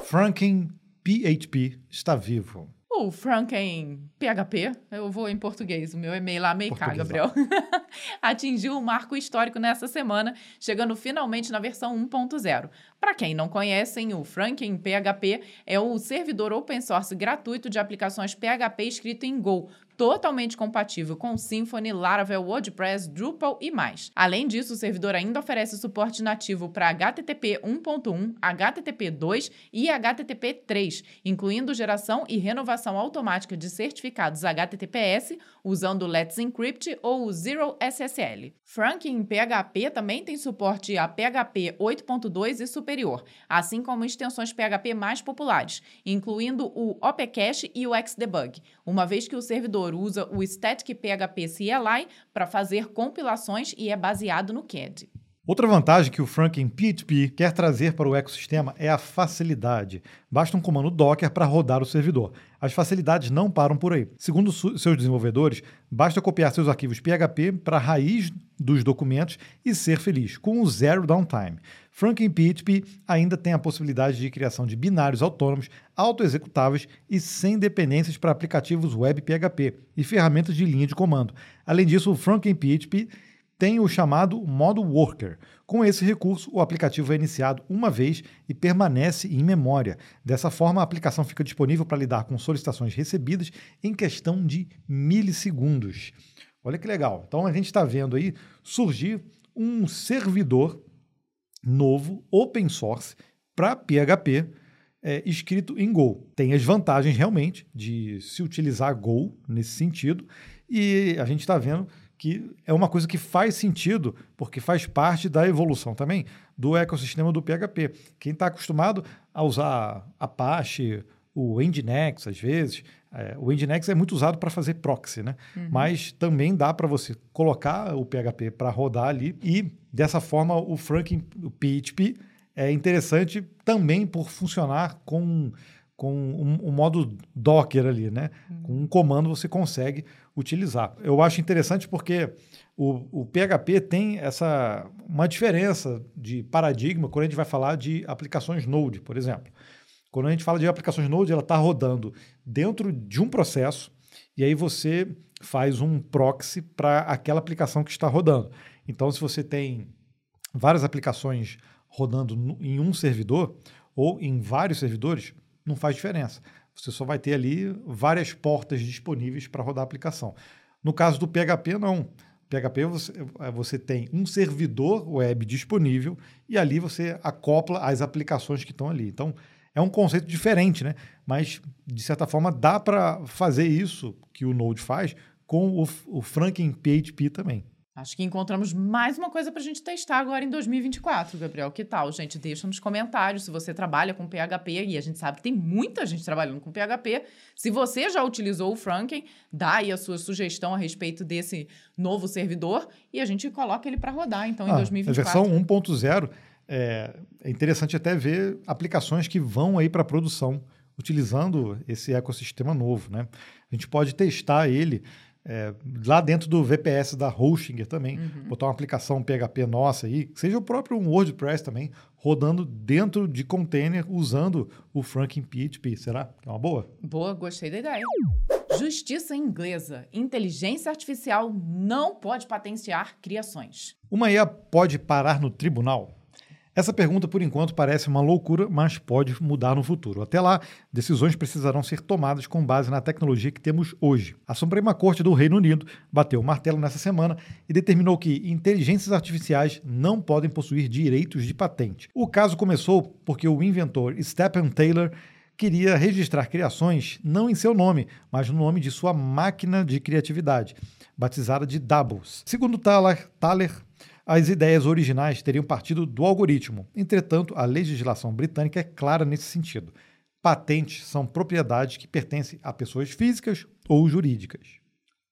Franken PHP está vivo. O Franken PHP, eu vou em português, o meu é meio lá, Portuguesão. Gabriel. Atingiu um marco histórico nessa semana, chegando finalmente na versão 1.0. Para quem não conhecem, o Franken PHP é o servidor open source gratuito de aplicações PHP escrito em Go, totalmente compatível com Symfony, Laravel, WordPress, Drupal e mais. Além disso, o servidor ainda oferece suporte nativo para HTTP 1.1, HTTP 2 e HTTP 3, incluindo geração e renovação automática de certificados HTTPS usando o Let's Encrypt ou o Zero SSL. Franken PHP também tem suporte a PHP 8.2 e superior, assim como extensões PHP mais populares, incluindo o OPCache e o Xdebug, uma vez que o servidor usa o Static PHP CLI para fazer compilações e é baseado no CAD. Outra vantagem que o Franken PHP quer trazer para o ecossistema é a facilidade. Basta um comando Docker para rodar o servidor. As facilidades não param por aí. Segundo seus desenvolvedores, basta copiar seus arquivos PHP para a raiz dos documentos e ser feliz, com zero downtime. Franken PHP ainda tem a possibilidade de criação de binários autônomos, autoexecutáveis e sem dependências para aplicativos web PHP e ferramentas de linha de comando. Além disso, o Franken PHP tem o chamado modo worker. Com esse recurso, o aplicativo é iniciado uma vez e permanece em memória. Dessa forma, a aplicação fica disponível para lidar com solicitações recebidas em questão de milissegundos. Olha que legal. Então a gente está vendo aí surgir um servidor novo, open source, para PHP, é, escrito em Go. Tem as vantagens realmente de se utilizar Go nesse sentido, e a gente está vendo que é uma coisa que faz sentido, porque faz parte da evolução também do ecossistema do PHP. Quem está acostumado a usar Apache, o Nginx, às vezes, é, o Nginx é muito usado para fazer proxy, né? Mas também dá para você colocar o PHP para rodar ali e dessa forma o Franken, o PHP é interessante também por funcionar com com um, um modo Docker ali, né? Com um comando você consegue utilizar. Eu acho interessante porque o, o PHP tem essa uma diferença de paradigma quando a gente vai falar de aplicações Node, por exemplo. Quando a gente fala de aplicações Node, ela está rodando dentro de um processo e aí você faz um proxy para aquela aplicação que está rodando. Então, se você tem várias aplicações rodando em um servidor ou em vários servidores, não faz diferença. Você só vai ter ali várias portas disponíveis para rodar a aplicação. No caso do PHP, não. PHP você, eh, você tem um servidor web disponível e ali você acopla as aplicações que estão ali. Então, É um conceito diferente, né? Mas, de certa forma, dá para fazer isso que o Node faz com o, o PHP também. Acho que encontramos mais uma coisa para a gente testar agora em 2024, Gabriel. Que tal, gente? Deixa nos comentários se você trabalha com PHP e a gente sabe que tem muita gente trabalhando com PHP. Se você já utilizou o Franken, dá aí a sua sugestão a respeito desse novo servidor e a gente coloca ele para rodar, então, em ah, 2024. A versão 1.0 é, é interessante até ver aplicações que vão aí para produção utilizando esse ecossistema novo, né? A gente pode testar ele é, lá dentro do VPS da Hostinger também, uhum. botar uma aplicação PHP nossa aí, seja o próprio WordPress também, rodando dentro de container usando o Franklin PHP. Será que é uma boa? Boa, gostei da ideia. Justiça inglesa. Inteligência artificial não pode patentear criações. Uma IA pode parar no tribunal? Essa pergunta, por enquanto, parece uma loucura, mas pode mudar no futuro. Até lá, decisões precisarão ser tomadas com base na tecnologia que temos hoje. A Suprema Corte do Reino Unido bateu o martelo nessa semana e determinou que inteligências artificiais não podem possuir direitos de patente. O caso começou porque o inventor Stephen Taylor queria registrar criações não em seu nome, mas no nome de sua máquina de criatividade, batizada de Doubles. Segundo Thaler, Thaler as ideias originais teriam partido do algoritmo. Entretanto, a legislação britânica é clara nesse sentido. Patentes são propriedades que pertencem a pessoas físicas ou jurídicas.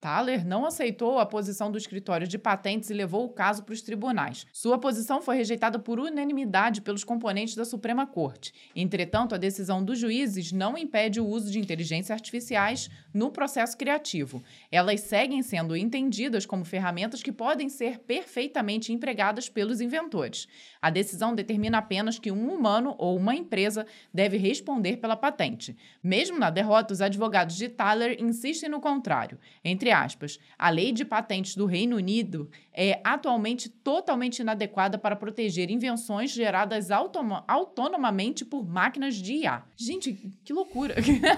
Thaler não aceitou a posição do escritório de patentes e levou o caso para os tribunais. Sua posição foi rejeitada por unanimidade pelos componentes da Suprema Corte. Entretanto, a decisão dos juízes não impede o uso de inteligências artificiais no processo criativo. Elas seguem sendo entendidas como ferramentas que podem ser perfeitamente empregadas pelos inventores. A decisão determina apenas que um humano ou uma empresa deve responder pela patente. Mesmo na derrota, os advogados de Thaler insistem no contrário. Entre aspas, a lei de patentes do Reino Unido é atualmente totalmente inadequada para proteger invenções geradas autonomamente por máquinas de IA. Gente, que loucura!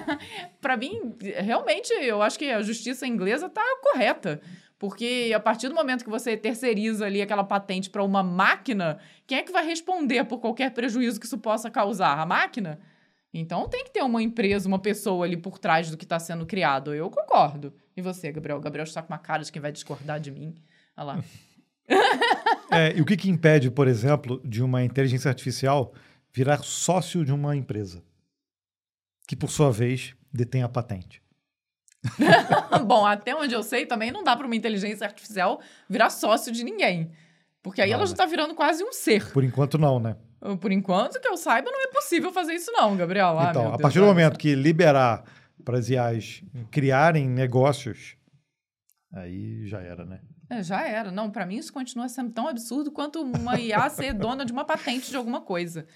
para mim, realmente, eu acho que a justiça inglesa está correta. Porque a partir do momento que você terceiriza ali aquela patente para uma máquina, quem é que vai responder por qualquer prejuízo que isso possa causar? A máquina? Então tem que ter uma empresa, uma pessoa ali por trás do que está sendo criado. Eu concordo. E você, Gabriel? O Gabriel está com uma cara de quem vai discordar de mim. Olha lá. é, e o que, que impede, por exemplo, de uma inteligência artificial virar sócio de uma empresa? Que, por sua vez, detém a patente. Bom, até onde eu sei, também não dá para uma inteligência artificial virar sócio de ninguém. Porque aí ela já está virando quase um ser. Por enquanto, não, né? Por enquanto, que eu saiba, não é possível fazer isso, não, Gabriel. Ah, então, a partir do momento que liberar para as IAs criarem negócios, aí já era, né? É, já era. Não, para mim isso continua sendo tão absurdo quanto uma IA ser dona de uma patente de alguma coisa.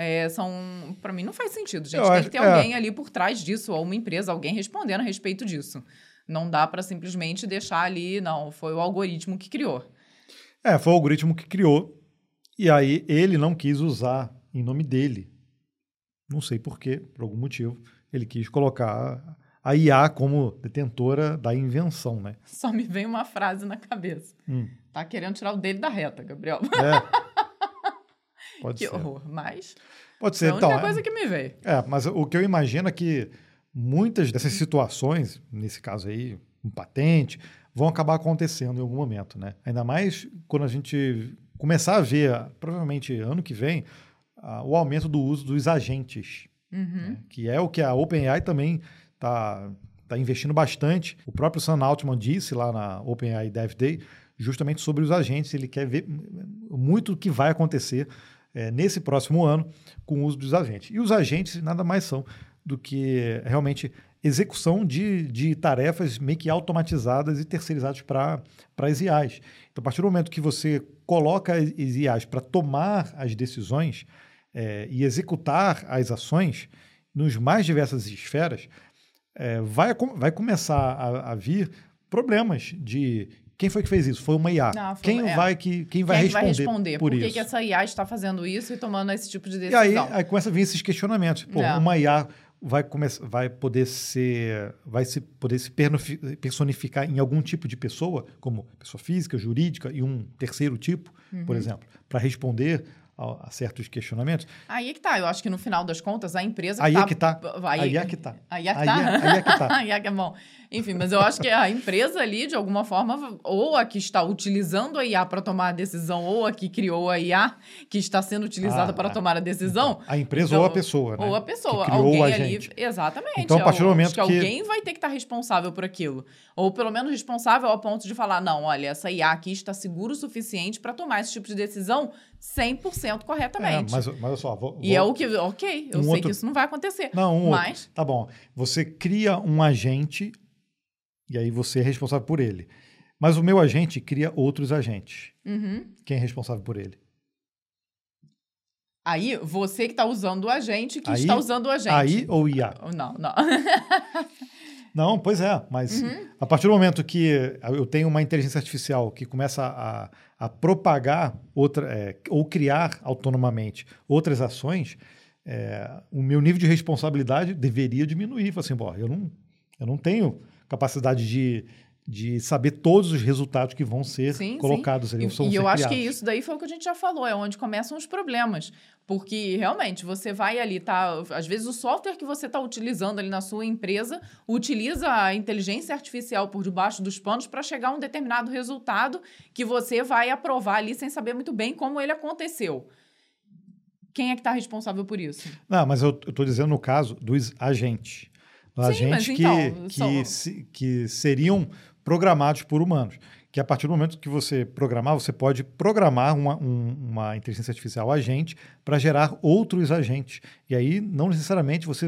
É, são, para mim não faz sentido, gente. Eu Tem acho, que ter é. alguém ali por trás disso, ou uma empresa, alguém respondendo a respeito disso. Não dá para simplesmente deixar ali, não, foi o algoritmo que criou. É, foi o algoritmo que criou. E aí ele não quis usar em nome dele. Não sei por quê, por algum motivo ele quis colocar a IA como detentora da invenção, né? Só me vem uma frase na cabeça. Hum. Tá querendo tirar o dele da reta, Gabriel. É. Pode que ser. horror, mas... Pode ser, é a única então, coisa que me veio. É, mas o que eu imagino é que muitas dessas situações, nesse caso aí, um patente, vão acabar acontecendo em algum momento, né? Ainda mais quando a gente começar a ver, provavelmente ano que vem, uh, o aumento do uso dos agentes Uhum. Né? Que é o que a OpenAI também está tá investindo bastante. O próprio Sam Altman disse lá na OpenAI Dev Day justamente sobre os agentes. Ele quer ver muito o que vai acontecer é, nesse próximo ano com o uso dos agentes. E os agentes nada mais são do que realmente execução de, de tarefas meio que automatizadas e terceirizadas para as IAs. Então, a partir do momento que você coloca as IAs para tomar as decisões, é, e executar as ações nos mais diversas esferas, é, vai, vai começar a, a, vir problemas de quem foi que fez isso? Foi uma IA. Não, foi, quem, é. vai que, quem vai quem responder, vai responder por, por isso? que, essa IA está fazendo isso e tomando esse tipo de decisão? E aí, aí começa a vir esses questionamentos. Pô, é. uma IA vai, começar, vai poder ser vai se poder se personificar em algum tipo de pessoa, como pessoa física, jurídica e um terceiro tipo, uhum. por exemplo, para responder a, a certos questionamentos. Aí é que tá. Eu acho que no final das contas, a empresa. Aí tá, é que tá. Aí, Aí é que tá. Aí é que tá. é- aí é que tá. Aí é que é bom. Enfim, mas eu acho que a empresa ali, de alguma forma, ou a que está utilizando a IA para tomar a decisão, ou a que criou a IA que está sendo utilizada Ah, para ah. tomar a decisão. A empresa Então, ou a pessoa, né? Ou a pessoa, Que criou alguém o ali. agente. Exatamente. Então, a partir do momento acho que, que- alguém vai ter que estar responsável por aquilo. Ou pelo menos responsável ao ponto de falar: não, olha, essa IA aqui está seguro o suficiente para tomar esse tipo de decisão 100% É, corretamente. mas, mas olha só, vou, E é vou- o que, ok, eu Um sei outro- que isso não vai acontecer. Não, um outro. mas, Tá bom. Você cria um agente e aí você é responsável por ele. Mas o meu agente cria outros agentes. uhum. Quem é responsável por ele? aí você que está usando o agente que Aí- está usando o agente. AI ou IA? Não, não. Não, pois é, mas Uhum. a partir do momento que eu tenho uma inteligência artificial que começa a, a propagar outra, é, ou criar autonomamente outras ações, é, o meu nível de responsabilidade deveria diminuir. Fala assim, bom, eu não, eu não tenho capacidade de, de saber todos os resultados que vão ser Sim, sim. colocados ali. E, e eu acho que isso daí foi o que a gente já falou, é onde começam os problemas. Porque realmente você vai ali, tá? Às vezes o software que você está utilizando ali na sua empresa utiliza a inteligência artificial por debaixo dos panos para chegar a um determinado resultado que você vai aprovar ali sem saber muito bem como ele aconteceu. Quem é que está responsável por isso? Não, mas eu estou dizendo no caso dos agentes. Dos Sim, agentes que, então, que, são- que seriam programados por humanos. Que a partir do momento que você programar, você pode programar uma, um- uma inteligência artificial agente para gerar outros agentes. E aí, não necessariamente você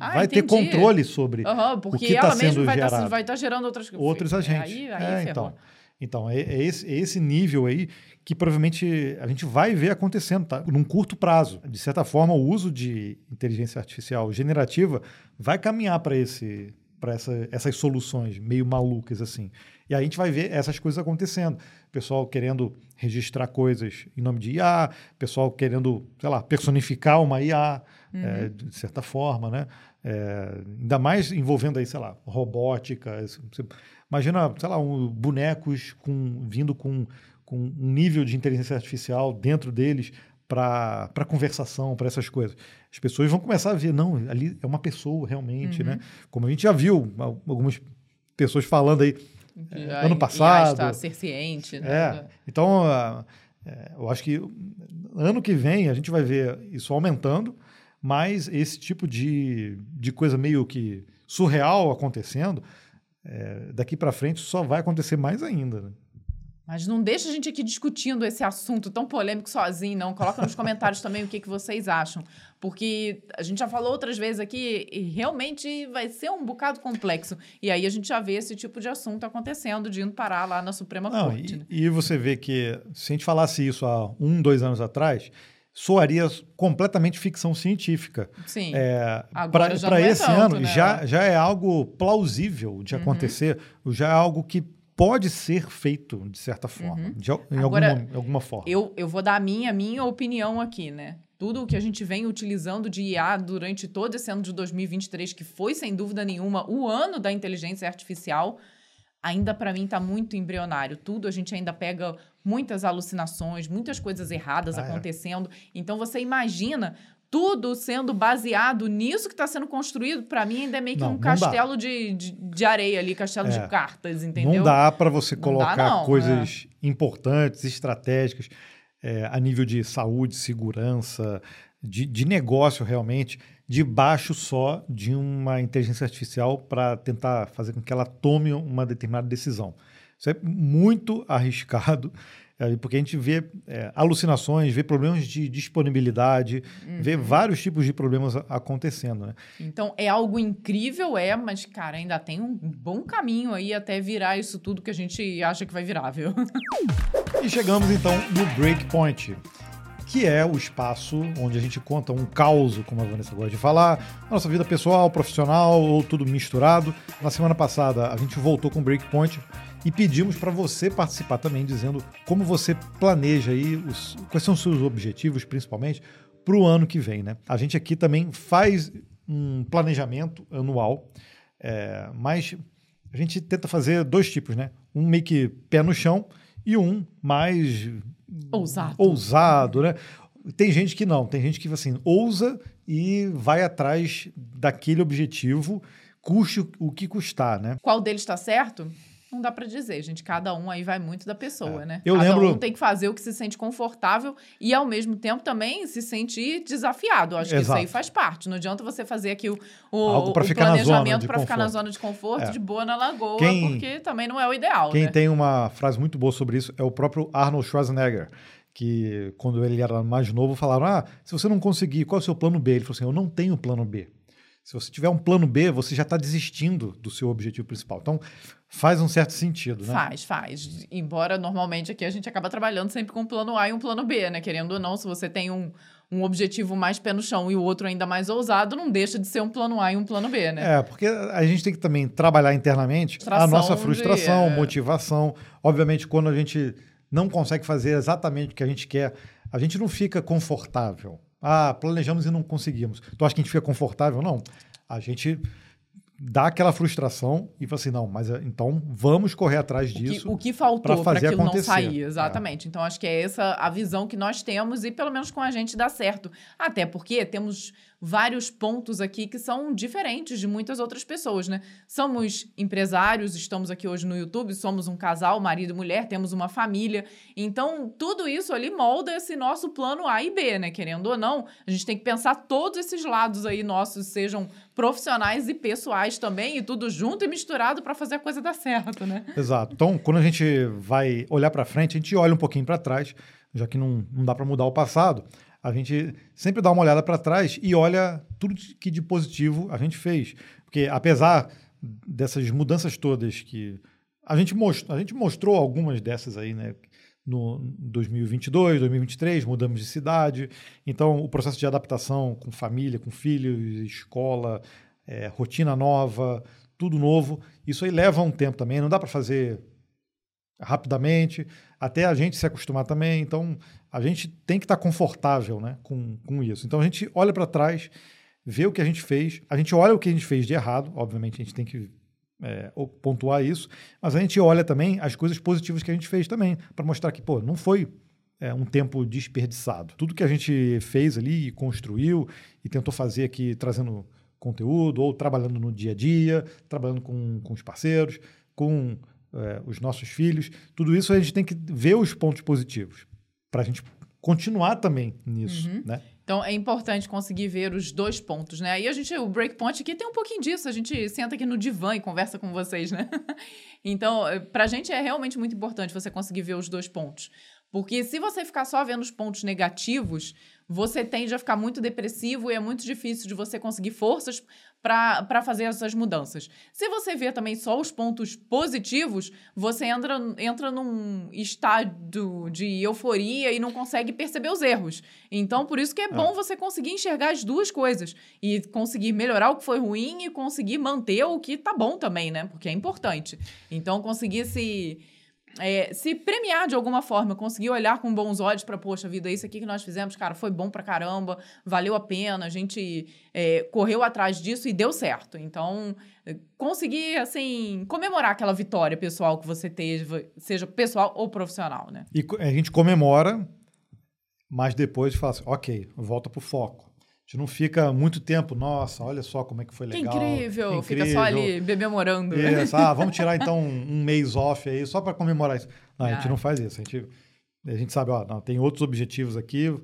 Ah, vai ter entendi. controle sobre Aham, porque que tá ela mesma sendo vai estar gerado? vai tá gerando outras outros agentes. Aí, aí É, então. Então, é, é esse, é esse nível aí que provavelmente a gente vai ver acontecendo, tá? Num curto prazo. De certa forma, o uso de inteligência artificial generativa vai caminhar para esse para essa, essas soluções meio malucas assim. E aí a gente vai ver essas coisas acontecendo. Pessoal querendo registrar coisas em nome de IA, pessoal querendo, sei lá, personificar uma IA, é, de certa forma, né? É, ainda mais envolvendo aí, sei lá, robótica. Imagina, sei lá, um, bonecos com, vindo com, com um nível de inteligência artificial dentro deles para conversação, para essas coisas. As pessoas vão começar a ver, não, ali é uma pessoa realmente, né? Como a gente já viu al- algumas pessoas falando aí Já ano IA passado. está ser ciente, né? é, então, ah, é, eu acho que ano que vem a gente vai ver isso aumentando, mas esse tipo de, de coisa meio que surreal acontecendo, é, daqui para frente só vai acontecer mais ainda. né? Mas não deixa a gente aqui discutindo esse assunto tão polêmico sozinho, não. Coloca nos comentários também o que, que vocês acham. Porque a gente já falou outras vezes aqui e realmente vai ser um bocado complexo. E aí a gente já vê esse tipo de assunto acontecendo, de indo parar lá na Suprema Não, Corte. e, né? e você vê que se a gente falasse isso há um, dois anos atrás, soaria completamente ficção científica. Sim. É, para é esse tanto, ano né? já, já é algo plausível de acontecer, já é algo que pode ser feito de certa forma, de al- em, Uhum. Agora, alguma, alguma forma. Eu, eu vou dar a minha, minha opinião aqui, né? Tudo o que a gente vem utilizando de IA durante todo esse ano de 2023, que foi, sem dúvida nenhuma, o ano da inteligência artificial, ainda para mim está muito embrionário. Tudo a gente ainda pega muitas alucinações, muitas coisas erradas Ah, é. acontecendo. Então você imagina tudo sendo baseado nisso que está sendo construído, para mim ainda é meio que Não, um não dá. castelo de, de, de areia ali, castelo É. de cartas, entendeu? Não dá para você Não dá, colocar não, é. coisas importantes, estratégicas, é, a nível de saúde, segurança, de, de negócio realmente, debaixo só de uma inteligência artificial para tentar fazer com que ela tome uma determinada decisão. Isso é muito arriscado, é, porque a gente vê é, alucinações, vê problemas de disponibilidade, Uhum. vê vários tipos de problemas acontecendo. Né? Então é algo incrível, é, mas, cara, ainda tem um bom caminho aí até virar isso tudo que a gente acha que vai virar, viu? E chegamos então no Breakpoint, que é o espaço onde a gente conta um caos, como a Vanessa gosta de falar, nossa vida pessoal, profissional ou tudo misturado. Na semana passada a gente voltou com o Breakpoint e pedimos para você participar também, dizendo como você planeja aí, os, quais são os seus objetivos, principalmente, para o ano que vem. Né? A gente aqui também faz um planejamento anual, é, mas a gente tenta fazer dois tipos, né? Um meio que pé no chão e um mais Ousado. ousado, né? tem gente que não, tem gente que assim, ousa e vai atrás daquele objetivo, custe o que custar, né? Qual deles está certo? Não dá para dizer, gente. Cada um aí vai muito da pessoa, É. né? Eu Cada lembro- um tem que fazer o que se sente confortável e, ao mesmo tempo, também se sentir desafiado. Acho que isso Exato. aí faz parte. Não adianta você fazer aqui o, o, o planejamento para ficar na zona de conforto, É. de boa na lagoa, Quem- porque também não é o ideal, Quem né? tem uma frase muito boa sobre isso é o próprio Arnold Schwarzenegger, que quando ele era mais novo falaram: "Ah, se você não conseguir, qual é o seu plano B?" Ele falou assim: "Eu não tenho plano B." Se você tiver um plano B, você já está desistindo do seu objetivo principal. Então, faz um certo sentido, né? Faz, faz. Embora normalmente aqui a gente acaba trabalhando sempre com um plano A e um plano B, né? Querendo ou não, se você tem um, um objetivo mais pé no chão e o outro ainda mais ousado, não deixa de ser um plano A e um plano B, né? É, porque a gente tem que também trabalhar internamente a nossa de- frustração, é. motivação. Obviamente, quando a gente não consegue fazer exatamente o que a gente quer, a gente não fica confortável. Ah, planejamos e não conseguimos. Tu acha que a gente fica confortável? Não. A gente dá aquela frustração e fala assim, não, mas eh, então vamos correr atrás O que, disso. o que faltou para aquilo não acontecer. sair, exatamente. Então, acho que é essa a visão que nós temos e pelo menos com a gente dá certo. Até porque temos vários pontos aqui que são diferentes de muitas outras pessoas, né? Somos empresários, estamos aqui hoje no YouTube, somos um casal, marido e mulher, temos uma família. Então, tudo isso ali molda esse nosso plano A e B, né? Querendo ou não, a gente tem que pensar todos esses lados aí nossos, sejam profissionais e pessoais também, e tudo junto e misturado para fazer a coisa dar certo, né? Exato. Então, quando a gente vai olhar para frente, a gente olha um pouquinho para trás, já que não, não dá para mudar o passado. A gente sempre dá uma olhada para trás e olha tudo que de positivo a gente fez. Porque apesar dessas mudanças todas que a gente mostrou, a gente mostrou algumas dessas aí, né? No 2022, 2023, mudamos de cidade. Então, o processo de adaptação com família, com filhos, escola, eh, rotina nova, tudo novo. Isso aí leva um tempo também, não dá para fazer rapidamente, até a gente se acostumar também. Então, a gente tem que estar confortável né, com, com isso. Então, a gente olha para trás, vê o que a gente fez, a gente olha o que a gente fez de errado, obviamente a gente tem que é, pontuar isso, mas a gente olha também as coisas positivas que a gente fez também, para mostrar que, pô, não foi é, um tempo desperdiçado. Tudo que a gente fez ali, construiu e tentou fazer aqui, trazendo conteúdo, ou trabalhando no dia a dia, trabalhando com, com os parceiros, com é, os nossos filhos, tudo isso a gente tem que ver os pontos positivos, para a gente continuar também nisso, Uhum. né? Então é importante conseguir ver os dois pontos, né? E a gente, o Breakpoint aqui tem um pouquinho disso. A gente senta aqui no divã e conversa com vocês, né? Então, eh, pra gente é realmente muito importante você conseguir ver os dois pontos. Porque se você ficar só vendo os pontos negativos, você tende a ficar muito depressivo e é muito difícil de você conseguir forças para fazer essas mudanças. Se você vê também só os pontos positivos, você entra, entra num estado de euforia e não consegue perceber os erros. Então, por isso que é bom você conseguir enxergar as duas coisas e conseguir melhorar o que foi ruim e conseguir manter o que tá bom também, né? Porque é importante. Então, conseguir se é, se premiar de alguma forma, conseguir olhar com bons olhos para, poxa vida, isso aqui que nós fizemos, cara, foi bom pra caramba, valeu a pena, a gente é, correu atrás disso e deu certo. Então, é, conseguir, assim, comemorar aquela vitória pessoal que você teve, seja pessoal ou profissional, né? E a gente comemora, mas depois fala assim, ok, volta pro foco. A gente não fica muito tempo, nossa, olha só como é que foi Que legal. incrível, que fica só ali bebemorando. Isso, ah, vamos tirar então um, um mês off aí só para comemorar isso. Não, a gente Ah. não faz isso. A gente, a gente sabe, ó, não, tem outros objetivos aqui.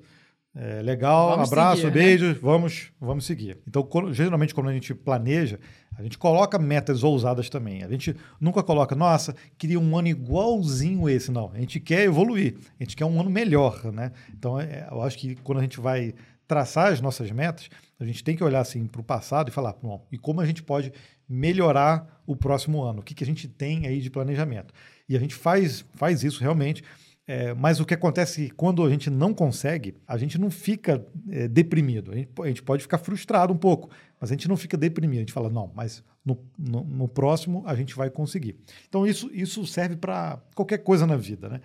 é, legal, Vamos abraço, seguir, né? beijos, vamos, vamos seguir. Então, quando- geralmente, quando a gente planeja, a gente coloca metas ousadas também. A gente nunca coloca, nossa, queria um ano igualzinho esse. Não, a gente quer evoluir, a gente quer um ano melhor, né? Então, é, eu acho que quando a gente vai traçar as nossas metas, a gente tem que olhar assim para o passado e falar, bom, e como a gente pode melhorar o próximo ano? O que, que a gente tem aí de planejamento? E a gente faz, faz isso realmente. É, mas o que acontece quando a gente não consegue, a gente não fica é, deprimido. A gente, a gente pode ficar frustrado um pouco, mas a gente não fica deprimido. A gente fala, não, mas no, no, no próximo a gente vai conseguir. Então, isso, isso serve para qualquer coisa na vida, né?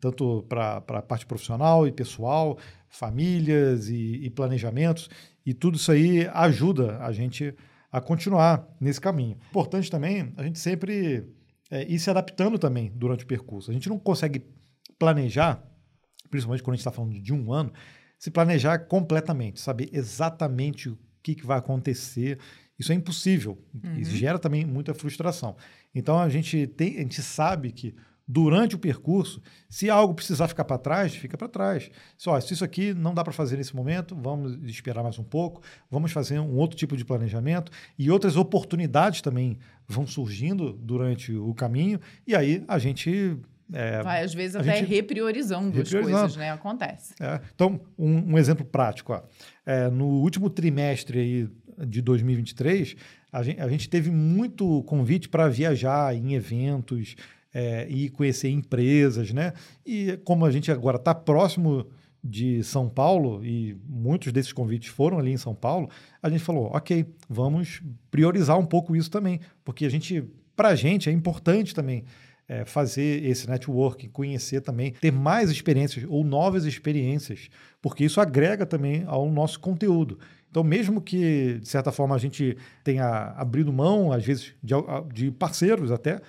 Tanto para a parte profissional e pessoal, famílias e, e planejamentos. E tudo isso aí ajuda a gente a continuar nesse caminho. Importante também a gente sempre é, ir se adaptando também durante o percurso. A gente não consegue planejar, principalmente quando a gente está falando de um ano, se planejar completamente, saber exatamente o que, que vai acontecer. Isso é impossível. Uhum. Isso gera também muita frustração. Então a gente tem, a gente sabe que durante o percurso, se algo precisar ficar para trás, fica para trás. Se, ó, se isso aqui não dá para fazer nesse momento, vamos esperar mais um pouco, vamos fazer um outro tipo de planejamento e outras oportunidades também vão surgindo durante o caminho e aí a gente é, Vai, às vezes, até gente- repriorizando, as Repriorizando. coisas, né? Acontece. É, então, um, um exemplo prático. Ó. É, no último trimestre aí de 2023, a gente, a gente teve muito convite para viajar em eventos é, e conhecer empresas, né? E como a gente agora está próximo de São Paulo e muitos desses convites foram ali em São Paulo, a gente falou, ok, vamos priorizar um pouco isso também, porque a gente, para a gente, é importante também é, fazer esse networking, conhecer também, ter mais experiências ou novas experiências, porque isso agrega também ao nosso conteúdo. Então, mesmo que, de certa forma, a gente tenha abrido mão, às vezes, de, de parceiros até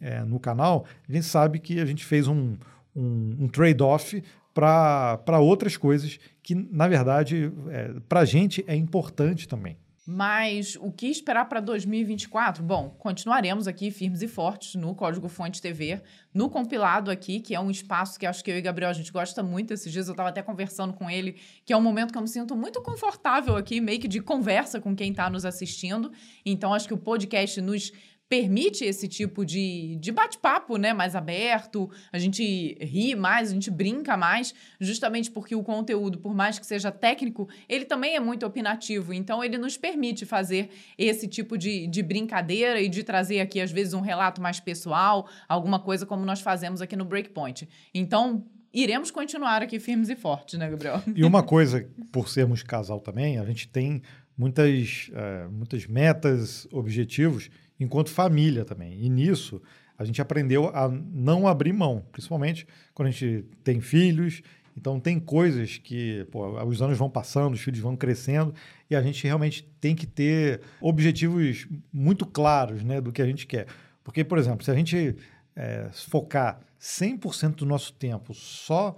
é, no canal, a gente sabe que a gente fez um, um, um trade-off para outras coisas que, na verdade, é, para a gente é importante também. Mas o que esperar para 2024? Bom, continuaremos aqui firmes e fortes no Código Fonte TV, no compilado aqui, que é um espaço que acho que eu e Gabriel a gente gosta muito. Esses dias eu estava até conversando com ele, que é um momento que eu me sinto muito confortável aqui, meio que de conversa com quem está nos assistindo. Então acho que o podcast nos permite esse tipo de, de bate-papo, né, mais aberto, a gente ri mais, a gente brinca mais, justamente porque o conteúdo, por mais que seja técnico, ele também é muito opinativo, então ele nos permite fazer esse tipo de, de brincadeira e de trazer aqui, às vezes, um relato mais pessoal, alguma coisa como nós fazemos aqui no Breakpoint. Então, iremos continuar aqui firmes e fortes, né, Gabriel? E uma coisa, por sermos casal também, a gente tem muitas, eh, muitas metas, objetivos enquanto família também. E nisso a gente aprendeu a não abrir mão, principalmente quando a gente tem filhos. Então tem coisas que pô, os anos vão passando, os filhos vão crescendo e a gente realmente tem que ter objetivos muito claros né, do que a gente quer. Porque, por exemplo, se a gente eh, focar 100% do nosso tempo só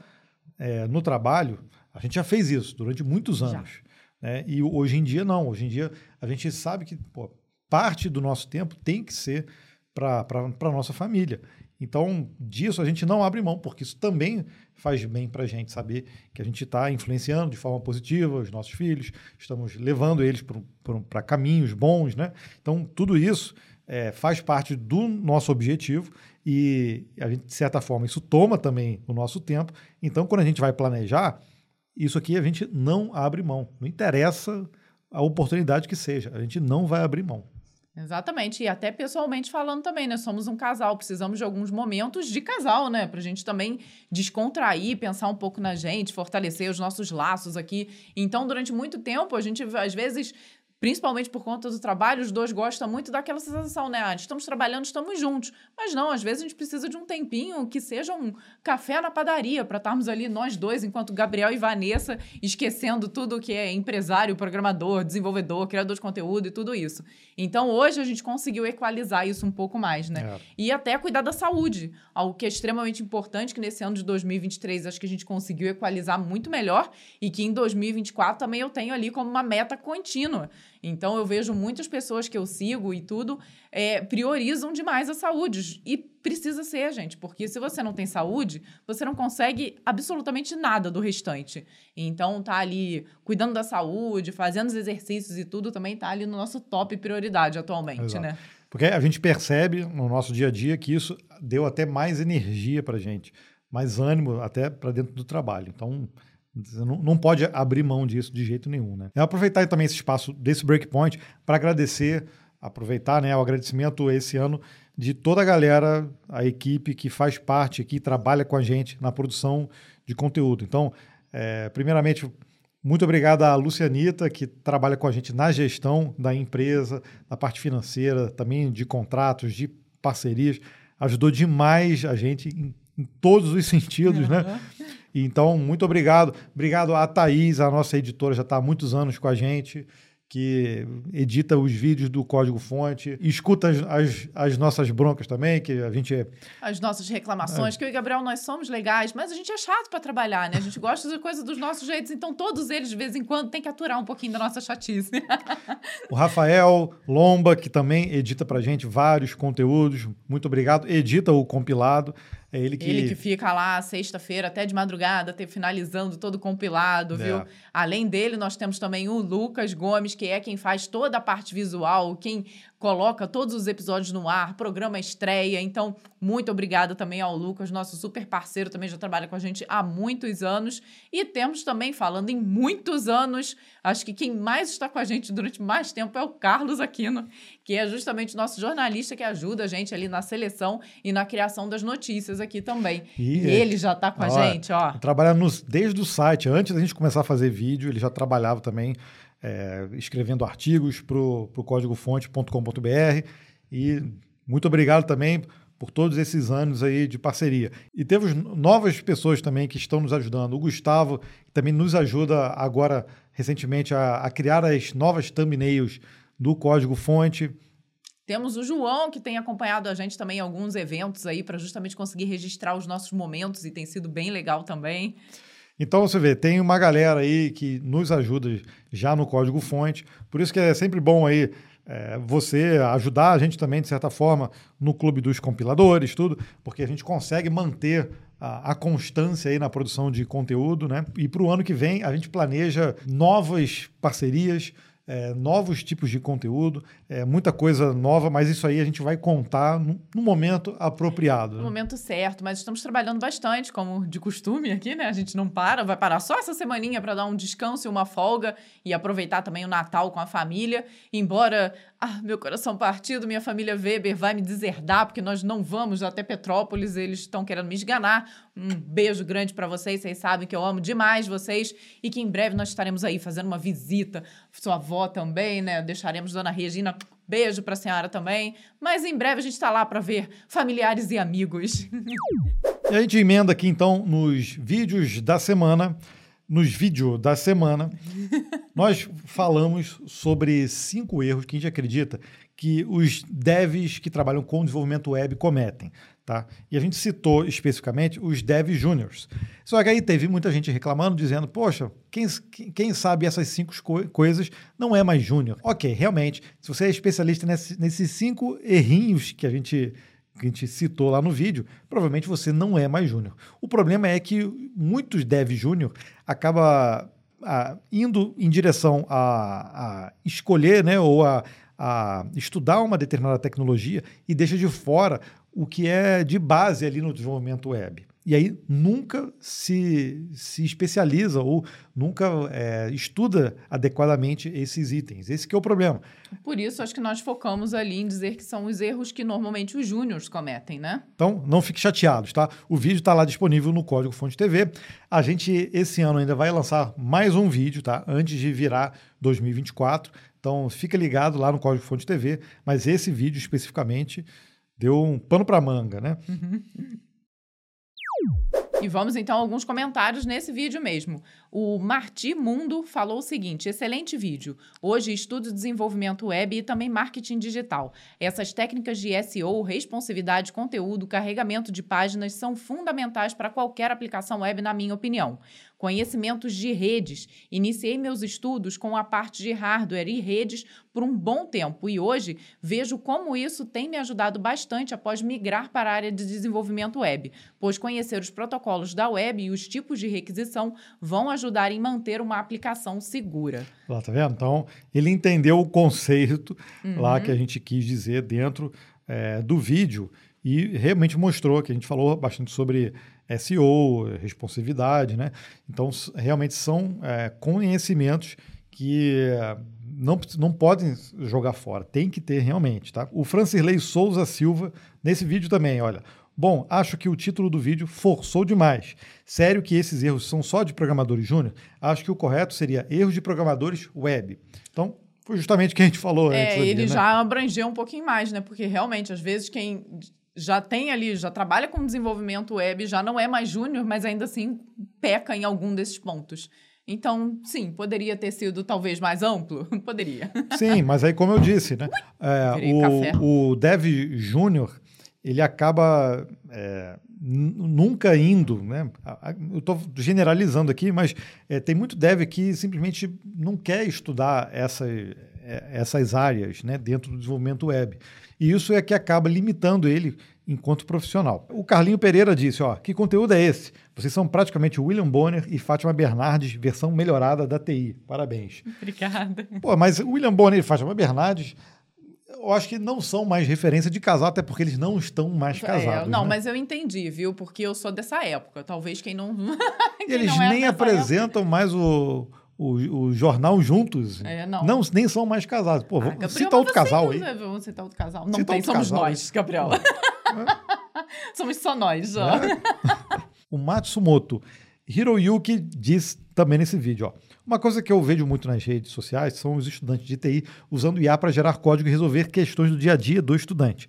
eh, no trabalho, a gente já fez isso durante muitos anos. Né? E hoje em dia, não. Hoje em dia, a gente sabe que pô, parte do nosso tempo tem que ser para a nossa família. Então, disso a gente não abre mão, porque isso também faz bem para a gente saber que a gente está influenciando de forma positiva os nossos filhos, estamos levando eles para caminhos bons. Né? Então, tudo isso é, faz parte do nosso objetivo e, a gente, de certa forma, isso toma também o nosso tempo. Então, quando a gente vai planejar, isso aqui a gente não abre mão. Não interessa a oportunidade que seja, a gente não vai abrir mão. Exatamente, e até pessoalmente falando também, né? Somos um casal, precisamos de alguns momentos de casal, né? Pra gente também descontrair, pensar um pouco na gente, fortalecer os nossos laços aqui. Então, durante muito tempo, a gente às vezes. Principalmente por conta do trabalho, os dois gostam muito daquela sensação, né? Ah, estamos trabalhando, estamos juntos. Mas não, às vezes a gente precisa de um tempinho que seja um café na padaria, para estarmos ali nós dois, enquanto Gabriel e Vanessa, esquecendo tudo que é empresário, programador, desenvolvedor, criador de conteúdo e tudo isso. Então hoje a gente conseguiu equalizar isso um pouco mais, né? É. E até cuidar da saúde, algo que é extremamente importante, que nesse ano de 2023 acho que a gente conseguiu equalizar muito melhor e que em 2024 também eu tenho ali como uma meta contínua. Então eu vejo muitas pessoas que eu sigo e tudo é, priorizam demais a saúde. E precisa ser, gente, porque se você não tem saúde, você não consegue absolutamente nada do restante. Então tá ali cuidando da saúde, fazendo os exercícios e tudo, também tá ali no nosso top prioridade atualmente, Exato. né? Porque a gente percebe no nosso dia a dia que isso deu até mais energia para gente, mais ânimo até para dentro do trabalho. Então, não, não pode abrir mão disso de jeito nenhum, né? Eu aproveitar também esse espaço desse breakpoint para agradecer, aproveitar, né, o agradecimento esse ano de toda a galera, a equipe que faz parte aqui, trabalha com a gente na produção de conteúdo. Então, é, primeiramente, muito obrigado à Lucianita, que trabalha com a gente na gestão da empresa, na parte financeira, também de contratos, de parcerias. Ajudou demais a gente em, em todos os sentidos, né? Então, muito obrigado. Obrigado à Thaís, a nossa editora, já está há muitos anos com a gente. que edita os vídeos do código-fonte, escuta as, as, as, nossas broncas também, que a gente... As nossas reclamações, é. que eu e Gabriel, nós somos legais, mas a gente é chato para trabalhar, né? A gente gosta de coisas dos nossos jeitos, então todos eles, de vez em quando, tem que aturar um pouquinho da nossa chatice. o Rafael Lomba, que também edita pra gente vários conteúdos, muito obrigado. Edita o compilado. É ele que... Ele que fica lá sexta-feira até de madrugada, te, finalizando todo compilado, é. viu? Além dele, nós temos também o Lucas Gomes, que é quem faz toda a parte visual, quem coloca todos os episódios no ar, programa estreia. Então, muito obrigada também ao Lucas, nosso super parceiro, também já trabalha com a gente há muitos anos. E temos também, falando em muitos anos, acho que quem mais está com a gente durante mais tempo é o Carlos Aquino, que é justamente o nosso jornalista que ajuda a gente ali na seleção e na criação das notícias aqui também. E, e ele já está com ó, a gente, ó. Trabalhando desde o site, antes da gente começar a fazer vídeo, ele já trabalhava também é, escrevendo artigos para o códigofonte.com.br e muito obrigado também por todos esses anos aí de parceria. E temos novas pessoas também que estão nos ajudando. O Gustavo, também nos ajuda agora, recentemente, a, a criar as novas thumbnails do Código Fonte. Temos o João, que tem acompanhado a gente também em alguns eventos aí para justamente conseguir registrar os nossos momentos e tem sido bem legal também. Então você vê, tem uma galera aí que nos ajuda já no código fonte, por isso que é sempre bom aí é, você ajudar a gente também, de certa forma, no clube dos compiladores, tudo, porque a gente consegue manter a, a constância aí na produção de conteúdo, né? E para o ano que vem a gente planeja novas parcerias é, novos tipos de conteúdo, é, muita coisa nova, mas isso aí a gente vai contar no, no momento apropriado. No né? momento certo, mas estamos trabalhando bastante, como de costume aqui, né? A gente não para, vai parar só essa semaninha para dar um descanso e uma folga e aproveitar também o Natal com a família. Embora ah, meu coração partido, minha família Weber vai me deserdar porque nós não vamos até Petrópolis, eles estão querendo me esganar. Um beijo grande para vocês, vocês sabem que eu amo demais vocês e que em breve nós estaremos aí fazendo uma visita, sua avó também, né? Deixaremos Dona Regina Beijo para a senhora também. Mas em breve a gente está lá para ver familiares e amigos. E a gente emenda aqui então nos vídeos da semana nos vídeos da semana, nós falamos sobre cinco erros que a gente acredita que os devs que trabalham com desenvolvimento web cometem. Tá? E a gente citou especificamente os devs júniors. Só que aí teve muita gente reclamando, dizendo: Poxa, quem, quem sabe essas cinco co coisas não é mais júnior. Ok, realmente, se você é especialista nesse, nesses cinco errinhos que a gente que a gente citou lá no vídeo, provavelmente você não é mais júnior. O problema é que muitos dev júnior acaba a, indo em direção a, a escolher, né, ou a, a estudar uma determinada tecnologia e deixa de fora o que é de base ali no desenvolvimento web e aí nunca se, se especializa ou nunca é, estuda adequadamente esses itens. Esse é o problema. Por isso, acho que nós focamos ali em dizer que são os erros que normalmente os júniores cometem, né? Então, não fique chateados, tá? O vídeo está lá disponível no Código Fonte TV. A gente, esse ano, ainda vai lançar mais um vídeo, tá? Antes de virar 2024. Então, fica ligado lá no Código Fonte TV. Mas esse vídeo, especificamente, deu um pano para manga, né? Uhum. E vamos então a alguns comentários nesse vídeo mesmo. O Marti Mundo falou o seguinte: excelente vídeo. Hoje estudo desenvolvimento web e também marketing digital. Essas técnicas de SEO, responsividade de conteúdo, carregamento de páginas são fundamentais para qualquer aplicação web, na minha opinião conhecimentos de redes. Iniciei meus estudos com a parte de hardware e redes por um bom tempo e hoje vejo como isso tem me ajudado bastante após migrar para a área de desenvolvimento web, pois conhecer os protocolos da web e os tipos de requisição vão ajudar em manter uma aplicação segura. Lá, tá vendo? Então, ele entendeu o conceito uhum. lá que a gente quis dizer dentro é, do vídeo e realmente mostrou que a gente falou bastante sobre SEO, responsividade, né? Então, realmente são é, conhecimentos que não, não podem jogar fora, tem que ter realmente, tá? O Francirley Souza Silva, nesse vídeo também, olha. Bom, acho que o título do vídeo forçou demais. Sério que esses erros são só de programadores júnior? Acho que o correto seria erros de programadores web. Então, foi justamente o que a gente falou é, antes. É, ele né? já abrangeu um pouquinho mais, né? Porque realmente, às vezes, quem já tem ali, já trabalha com desenvolvimento web, já não é mais júnior, mas ainda assim peca em algum desses pontos. Então, sim, poderia ter sido talvez mais amplo? poderia. Sim, mas aí, como eu disse, né? É, o, o Dev Júnior, ele acaba é, nunca indo, né? Eu estou generalizando aqui, mas é, tem muito dev que simplesmente não quer estudar essa, é, essas áreas né, dentro do desenvolvimento web. E isso é que acaba limitando ele enquanto profissional. O Carlinho Pereira disse: ó, que conteúdo é esse? Vocês são praticamente William Bonner e Fátima Bernardes, versão melhorada da TI. Parabéns. Obrigada. Pô, mas William Bonner e Fátima Bernardes eu acho que não são mais referência de casal, até porque eles não estão mais é, casados. É, não, né? mas eu entendi, viu? Porque eu sou dessa época. Talvez quem não. quem eles não é nem apresentam época. mais o, o, o, jornal juntos. É, não. não. Nem são mais casados. Pô, ah, cita outro casal aí. Vamos citar outro casal. Não cita tem, somos casal, nós, Gabriel. somos só nós, ó. É. o Matsumoto Hiroyuki diz também nesse vídeo, ó. Uma coisa que eu vejo muito nas redes sociais são os estudantes de TI usando IA para gerar código e resolver questões do dia a dia do estudante.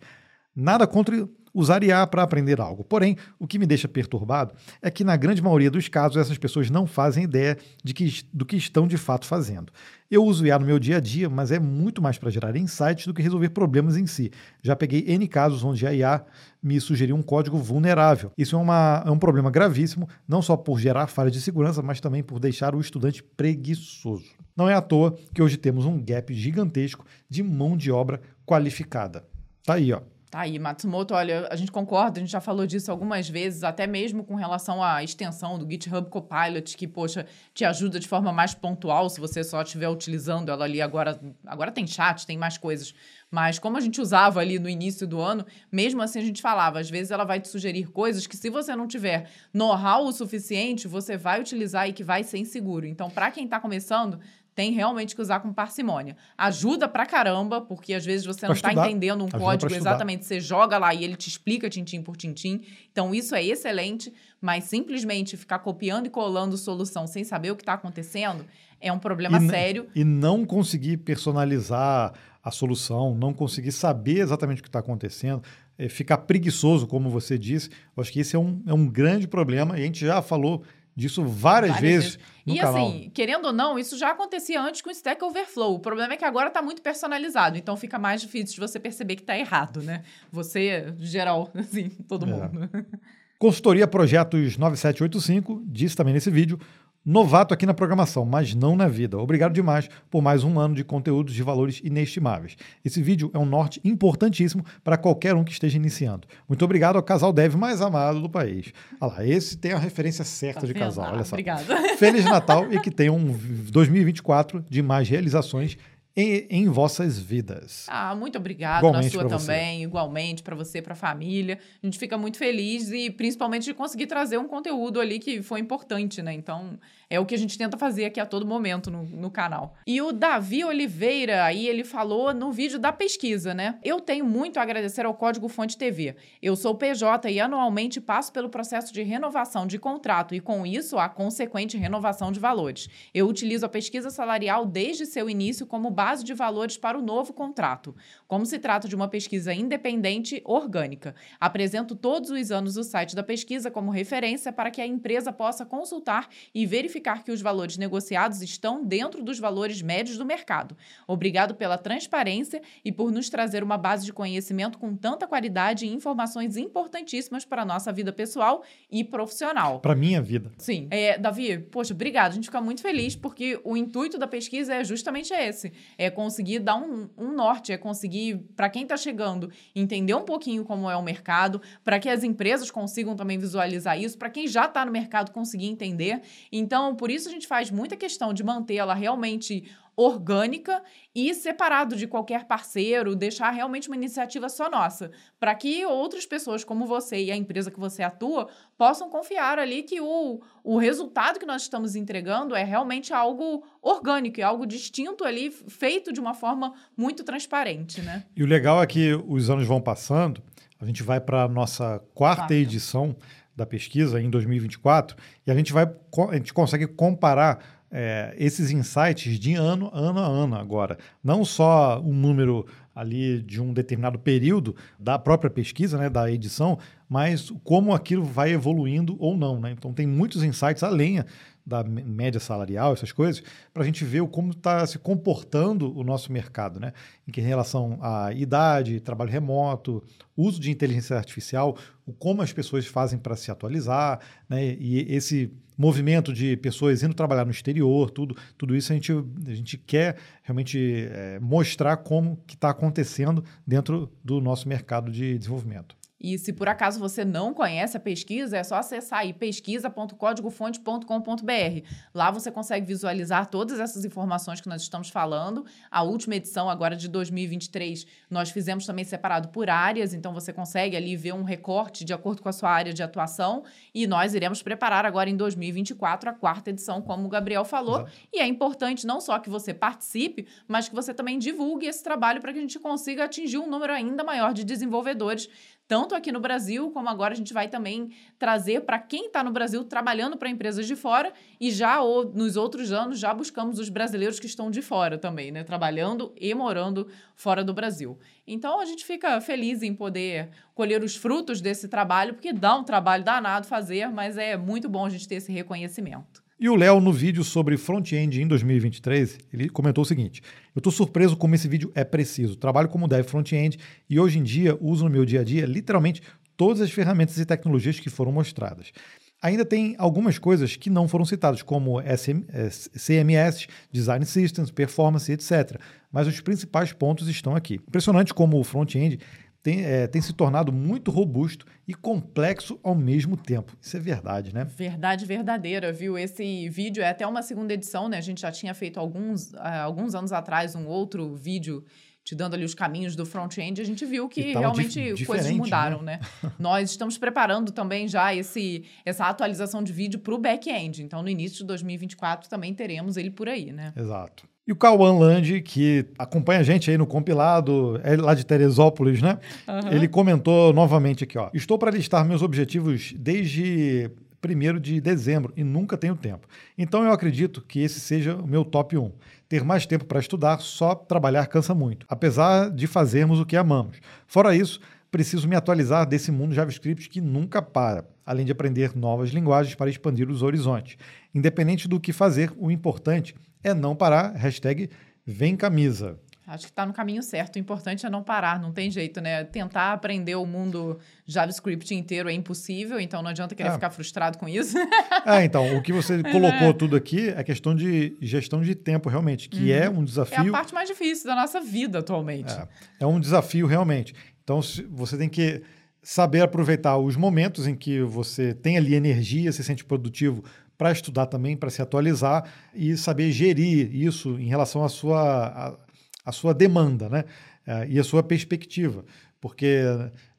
Nada contra usar IA para aprender algo. Porém, o que me deixa perturbado é que, na grande maioria dos casos, essas pessoas não fazem ideia de que, do que estão de fato fazendo. Eu uso IA no meu dia a dia, mas é muito mais para gerar insights do que resolver problemas em si. Já peguei N casos onde a IA me sugeriu um código vulnerável. Isso é, uma, é um problema gravíssimo, não só por gerar falhas de segurança, mas também por deixar o estudante preguiçoso. Não é à toa que hoje temos um gap gigantesco de mão de obra qualificada. Tá aí, ó. Tá aí, Matsumoto, olha, a gente concorda, a gente já falou disso algumas vezes, até mesmo com relação à extensão do GitHub Copilot, que, poxa, te ajuda de forma mais pontual se você só estiver utilizando ela ali agora. Agora tem chat, tem mais coisas. Mas como a gente usava ali no início do ano, mesmo assim a gente falava, às vezes ela vai te sugerir coisas que se você não tiver know-how o suficiente, você vai utilizar e que vai ser inseguro. Então, para quem está começando, tem realmente que usar com parcimônia. Ajuda pra caramba, porque às vezes você não está entendendo um Ajuda código exatamente, você joga lá e ele te explica tintim por tintim. Então isso é excelente, mas simplesmente ficar copiando e colando solução sem saber o que está acontecendo é um problema e sério. E não conseguir personalizar a solução, não conseguir saber exatamente o que está acontecendo, é, ficar preguiçoso, como você disse, eu acho que esse é um, é um grande problema e a gente já falou disso várias, várias vezes. vezes. e canal. assim, querendo ou não, isso já acontecia antes com o Stack Overflow. O problema é que agora está muito personalizado, então fica mais difícil de você perceber que está errado, né? Você, geral, assim, todo é. mundo. Consultoria Projetos 9785 disse também nesse vídeo Novato aqui na programação, mas não na vida. Obrigado demais por mais um ano de conteúdos de valores inestimáveis. Esse vídeo é um norte importantíssimo para qualquer um que esteja iniciando. Muito obrigado ao casal dev mais amado do país. Olha lá, esse tem a referência certa tá de casal. Olha só. Obrigada. Feliz Natal e que tenham um 2024 de mais realizações em, em, vossas vidas. Ah, muito obrigada na sua também, você. igualmente para você, para a família. A gente fica muito feliz e principalmente de conseguir trazer um conteúdo ali que foi importante, né? Então, é o que a gente tenta fazer aqui a todo momento no, no canal. E o Davi Oliveira, aí ele falou no vídeo da pesquisa, né? Eu tenho muito a agradecer ao Código Fonte TV. Eu sou PJ e anualmente passo pelo processo de renovação de contrato e, com isso, a consequente renovação de valores. Eu utilizo a pesquisa salarial desde seu início como base de valores para o novo contrato. Como se trata de uma pesquisa independente orgânica, apresento todos os anos o site da pesquisa como referência para que a empresa possa consultar e verificar verificar que os valores negociados estão dentro dos valores médios do mercado. Obrigado pela transparência e por nos trazer uma base de conhecimento com tanta qualidade e informações importantíssimas para a nossa vida pessoal e profissional. Para minha vida. Sim. É, Davi, poxa, obrigado. A gente fica muito feliz porque o intuito da pesquisa é justamente esse: é conseguir dar um, um norte, é conseguir, para quem está chegando, entender um pouquinho como é o mercado, para que as empresas consigam também visualizar isso, para quem já está no mercado conseguir entender. Então, então, por isso a gente faz muita questão de manter ela realmente orgânica e separado de qualquer parceiro, deixar realmente uma iniciativa só nossa, para que outras pessoas como você e a empresa que você atua possam confiar ali que o, o resultado que nós estamos entregando é realmente algo orgânico, é algo distinto ali, feito de uma forma muito transparente, né? E o legal é que os anos vão passando, a gente vai para a nossa quarta, quarta. edição da pesquisa em 2024 e a gente vai a gente consegue comparar é, esses insights de ano, ano a ano agora. Não só um número ali de um determinado período da própria pesquisa, né, da edição, mas como aquilo vai evoluindo ou não. Né? Então tem muitos insights além da média salarial, essas coisas, para a gente ver como está se comportando o nosso mercado, né? Em relação à idade, trabalho remoto, uso de inteligência artificial, o como as pessoas fazem para se atualizar, né? E esse movimento de pessoas indo trabalhar no exterior, tudo, tudo isso a gente, a gente quer realmente é, mostrar como que está acontecendo dentro do nosso mercado de desenvolvimento. E se por acaso você não conhece a pesquisa, é só acessar aí pesquisa.códigofonte.com.br. Lá você consegue visualizar todas essas informações que nós estamos falando. A última edição, agora de 2023, nós fizemos também separado por áreas, então você consegue ali ver um recorte de acordo com a sua área de atuação. E nós iremos preparar agora em 2024 a quarta edição, como o Gabriel falou. Exato. E é importante não só que você participe, mas que você também divulgue esse trabalho para que a gente consiga atingir um número ainda maior de desenvolvedores tanto aqui no Brasil, como agora a gente vai também trazer para quem está no Brasil trabalhando para empresas de fora e já ou, nos outros anos já buscamos os brasileiros que estão de fora também, né? Trabalhando e morando fora do Brasil. Então a gente fica feliz em poder colher os frutos desse trabalho, porque dá um trabalho danado fazer, mas é muito bom a gente ter esse reconhecimento. E o Léo, no vídeo sobre front-end em 2023, ele comentou o seguinte: Eu estou surpreso como esse vídeo é preciso. Trabalho como dev front-end e hoje em dia uso no meu dia a dia literalmente todas as ferramentas e tecnologias que foram mostradas. Ainda tem algumas coisas que não foram citadas, como SM, CMS, Design Systems, Performance, etc. Mas os principais pontos estão aqui. Impressionante como o front-end tem, é, tem se tornado muito robusto e complexo ao mesmo tempo. Isso é verdade, né? Verdade verdadeira, viu? Esse vídeo é até uma segunda edição, né? A gente já tinha feito alguns, uh, alguns anos atrás um outro vídeo te dando ali os caminhos do front-end, a gente viu que realmente coisas mudaram, né? né? Nós estamos preparando também já esse, essa atualização de vídeo para o back-end. Então, no início de 2024 também teremos ele por aí, né? Exato. E o Cauã Land, que acompanha a gente aí no compilado, é lá de Teresópolis, né? Uhum. Ele comentou novamente aqui, ó. Estou para listar meus objetivos desde 1 de dezembro e nunca tenho tempo. Então eu acredito que esse seja o meu top 1. Ter mais tempo para estudar, só trabalhar cansa muito, apesar de fazermos o que amamos. Fora isso, preciso me atualizar desse mundo JavaScript que nunca para, além de aprender novas linguagens para expandir os horizontes. Independente do que fazer, o importante é não parar. Hashtag vem camisa. Acho que está no caminho certo. O importante é não parar, não tem jeito, né? Tentar aprender o mundo JavaScript inteiro é impossível, então não adianta querer é. ficar frustrado com isso. É, então, o que você colocou é. tudo aqui é questão de gestão de tempo, realmente, que é uhum. é um desafio. É a parte mais difícil da nossa vida atualmente. É, é um desafio, realmente. Então, você tem que saber aproveitar os momentos em que você tem ali energia, se sente produtivo para estudar também, para se atualizar e saber gerir isso em relação à sua, à, à sua demanda né? É, e à sua perspectiva. Porque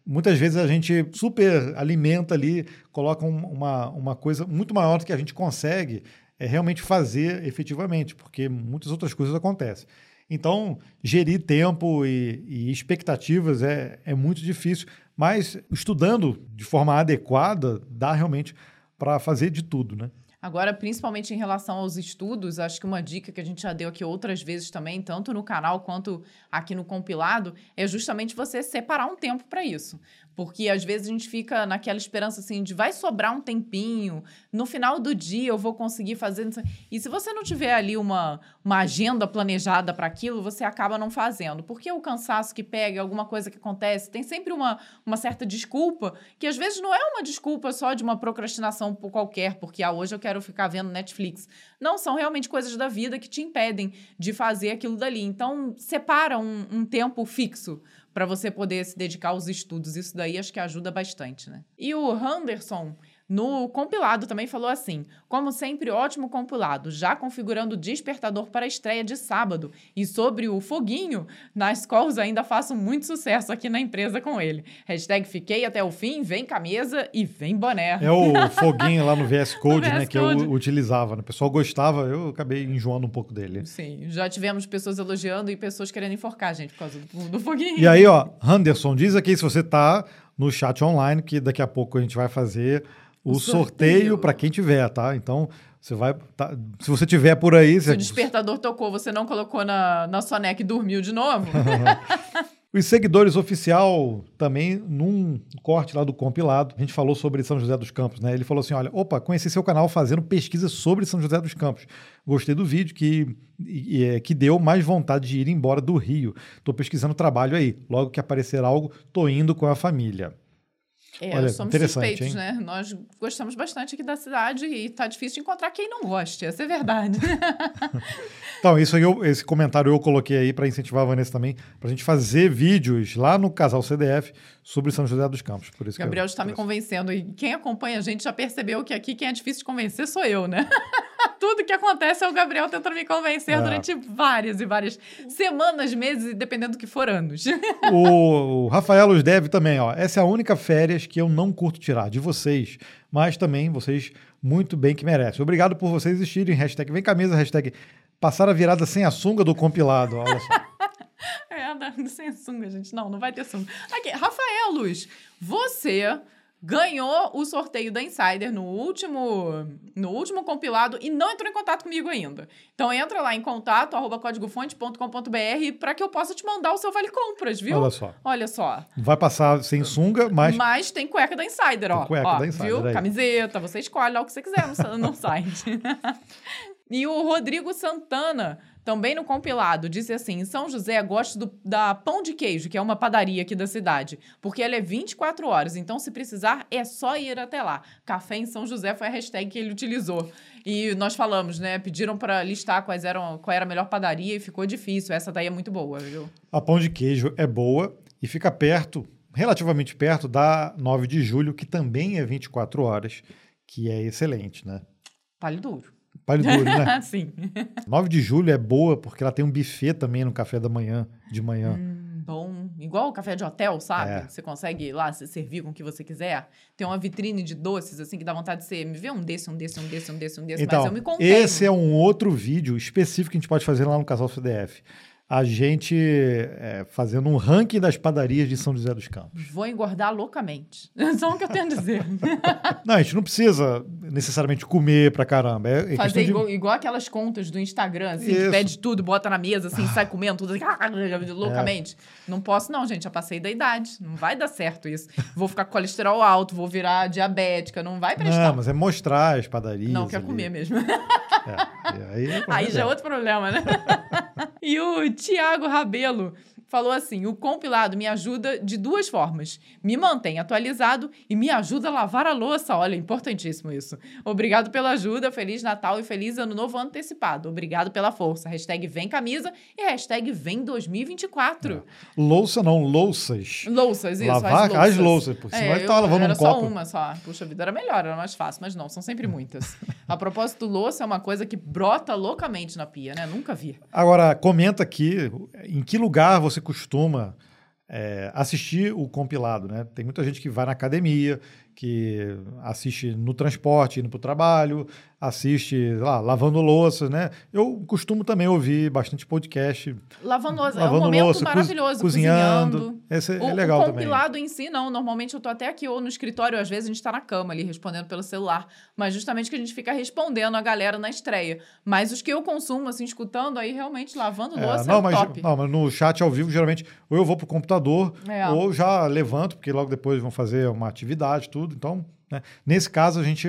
muitas vezes a gente super alimenta ali, coloca uma, uma coisa muito maior do que a gente consegue é, realmente fazer efetivamente, porque muitas outras coisas acontecem. Então, gerir tempo e, e, expectativas é, é muito difícil, mas estudando de forma adequada dá realmente para fazer de tudo, né? Agora, principalmente em relação aos estudos, acho que uma dica que a gente já deu aqui outras vezes também, tanto no canal quanto aqui no compilado, é justamente você separar um tempo para isso. Porque às vezes a gente fica naquela esperança assim de vai sobrar um tempinho, no final do dia eu vou conseguir fazer. E se você não tiver ali uma, uma agenda planejada para aquilo, você acaba não fazendo. Porque o cansaço que pega, alguma coisa que acontece, tem sempre uma, uma certa desculpa, que às vezes não é uma desculpa só de uma procrastinação por qualquer, porque ah, hoje eu quero ficar vendo Netflix. Não, são realmente coisas da vida que te impedem de fazer aquilo dali. Então, separa um, um tempo fixo para você poder se dedicar aos estudos. Isso daí acho que ajuda bastante, né? E o Henderson no compilado também falou assim: como sempre, ótimo compilado, já configurando o despertador para a estreia de sábado. E sobre o foguinho, nas calls ainda faço muito sucesso aqui na empresa com ele. Hashtag fiquei até o fim, vem camisa e vem boné. É o foguinho lá no VS Code, no né? VS que Code. eu utilizava. Né? O pessoal gostava, eu acabei enjoando um pouco dele. Sim, já tivemos pessoas elogiando e pessoas querendo enforcar a gente por causa do, do foguinho. E aí, ó, Anderson, diz aqui se você tá no chat online, que daqui a pouco a gente vai fazer o, sorteio, sorteio para quem tiver, tá? Então, você vai. Tá, se você tiver por aí. Se você... o despertador tocou, você não colocou na, na soneca e dormiu de novo? Os seguidores oficial também, num corte lá do compilado, a gente falou sobre São José dos Campos, né? Ele falou assim: olha, opa, conheci seu canal fazendo pesquisa sobre São José dos Campos. Gostei do vídeo que, é, que deu mais vontade de ir embora do Rio. Estou pesquisando trabalho aí. Logo que aparecer algo, tô indo com a família. É, Olha, somos suspeitos, hein? né? Nós gostamos bastante aqui da cidade e tá difícil de encontrar quem não goste, essa é verdade. então, isso aí, eu, esse comentário eu coloquei aí para incentivar a Vanessa também, para a gente fazer vídeos lá no Casal CDF sobre São José dos Campos. Por isso Gabriel está me convencendo e quem acompanha a gente já percebeu que aqui quem é difícil de convencer sou eu, né? Tudo que acontece é o Gabriel tentando me convencer é. durante várias e várias semanas, meses, dependendo do que for anos. o, o Rafael os deve também, ó. Essa é a única férias que eu não curto tirar de vocês, mas também vocês muito bem que merecem. Obrigado por vocês existirem. Hashtag vem camisa, hashtag passar a virada sem a sunga do compilado. Olha só. é, sem sunga, gente. Não, não vai ter sunga. Aqui, Rafael Luz, você ganhou o sorteio da Insider no último, no último compilado e não entrou em contato comigo ainda. Então entra lá em contato, arroba códigofonte.com.br para que eu possa te mandar o seu vale compras, viu? Olha só. Olha só. Vai passar sem sunga, mas... Mas tem cueca da Insider, ó. Tem cueca ó, da Insider, viu? Aí. Camiseta, você escolhe lá o que você quiser no, no site. e o Rodrigo Santana também no compilado, disse assim: em São José, gosto do, da Pão de Queijo, que é uma padaria aqui da cidade, porque ela é 24 horas, então se precisar, é só ir até lá. Café em São José foi a hashtag que ele utilizou. E nós falamos, né? Pediram para listar quais eram, qual era a melhor padaria e ficou difícil. Essa daí é muito boa, viu? A Pão de Queijo é boa e fica perto, relativamente perto, da 9 de julho, que também é 24 horas, que é excelente, né? Palho duro. Palho duro, né? Sim. 9 de julho é boa porque ela tem um buffet também no café da manhã, de manhã. Hum, bom. Igual o café de hotel, sabe? É. Você consegue ir lá se servir com o que você quiser. Tem uma vitrine de doces, assim, que dá vontade de ser. Me vê um desse, um desse, um desse, um desse, um desse. Então, mas eu me contei. Esse é um outro vídeo específico que a gente pode fazer lá no Casal CDF a gente é, fazendo um ranking das padarias de São José dos Campos. Vou engordar loucamente. Só o que eu tenho a dizer. não, a gente não precisa necessariamente comer pra caramba. É, é Fazer igual, de... igual, aquelas contas do Instagram, assim, que pede tudo, bota na mesa, assim, sai comendo tudo, assim, loucamente. É. Não posso, não, gente. Já passei da idade. Não vai dar certo isso. Vou ficar com colesterol alto, vou virar diabética. Não vai prestar. Não, mas é mostrar as padarias. Não, quer comer mesmo. É, aí, é aí já é outro problema, né? e o Tiago Rabelo falou assim: o compilado me ajuda de duas formas. Me mantém atualizado e me ajuda a lavar a louça. Olha, importantíssimo isso. Obrigado pela ajuda, Feliz Natal e Feliz Ano Novo antecipado. Obrigado pela força. Hashtag vem camisa e hashtag vem 2024. É. Louça não, louças. Louças, isso. Lavar as louças, as louças porque senão é, ele tá lavando era um copo. só uma só. Puxa vida, era melhor, era mais fácil, mas não, são sempre muitas. a propósito, louça é uma coisa que brota loucamente na pia, né? Nunca vi. Agora, comenta aqui em que lugar você costuma é, assistir o compilado, né? Tem muita gente que vai na academia, que assiste no transporte, indo para o trabalho, assiste lá, lavando louça, né? Eu costumo também ouvir bastante podcast. Lavando louça, lavando é um momento louça, maravilhoso, cozinhando. cozinhando. Esse é, o, legal o também. Compilado em si, não. Normalmente eu tô até aqui ou no escritório, às vezes a gente está na cama ali respondendo pelo celular. Mas justamente que a gente fica respondendo a galera na estreia. Mas os que eu consumo, assim, escutando aí, realmente lavando é, louça não, é mas, top. Não, mas no chat ao vivo, geralmente, ou eu vou pro computador, é. ou já levanto, porque logo depois vão fazer uma atividade, tudo. Então, né? nesse caso, a gente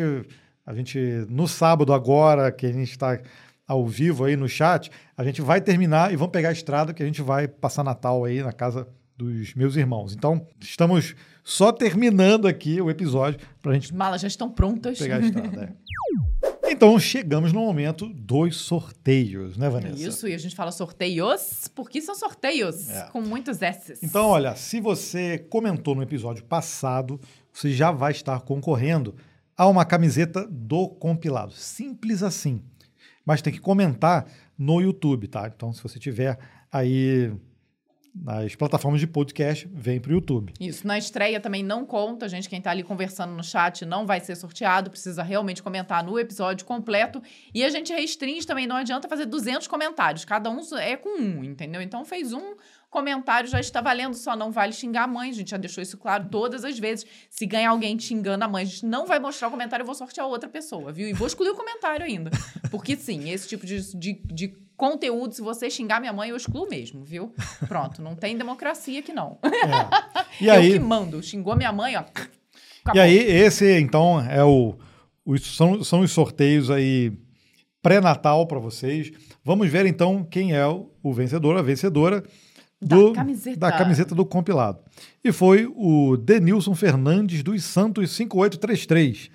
a gente, no sábado agora, que a gente está ao vivo aí no chat, a gente vai terminar e vamos pegar a estrada que a gente vai passar Natal aí na casa dos meus irmãos. Então, estamos só terminando aqui o episódio para a gente. As malas já estão prontas. Pegar a estrada. é. Então, chegamos no momento dos sorteios, né, Vanessa? Isso, e a gente fala sorteios porque são sorteios, é. com muitos S's. Então, olha, se você comentou no episódio passado, você já vai estar concorrendo a uma camiseta do compilado. Simples assim. Mas tem que comentar no YouTube, tá? Então, se você tiver aí nas plataformas de podcast, vem para o YouTube. Isso. Na estreia também não conta, gente. Quem está ali conversando no chat não vai ser sorteado, precisa realmente comentar no episódio completo. E a gente restringe também, não adianta fazer 200 comentários. Cada um é com um, entendeu? Então fez um, comentário já está valendo, só não vale xingar a mãe. A gente já deixou isso claro todas as vezes. Se ganhar alguém xingando a mãe, a gente não vai mostrar o comentário, eu vou sortear outra pessoa, viu? E vou excluir o comentário ainda. Porque sim, esse tipo de, de, de conteúdo. Se você xingar minha mãe, eu excluo mesmo, viu? Pronto, não tem democracia aqui não. É. E eu aí, que mando. Xingou minha mãe, ó. e acabou. aí, esse, então, é o. os- são, são os sorteios aí pré-natal para vocês. Vamos ver, então, quem é o, o vencedor, a vencedora Da do, camiseta. da camiseta do compilado. E foi o Denilson Fernandes dos Santos 5833.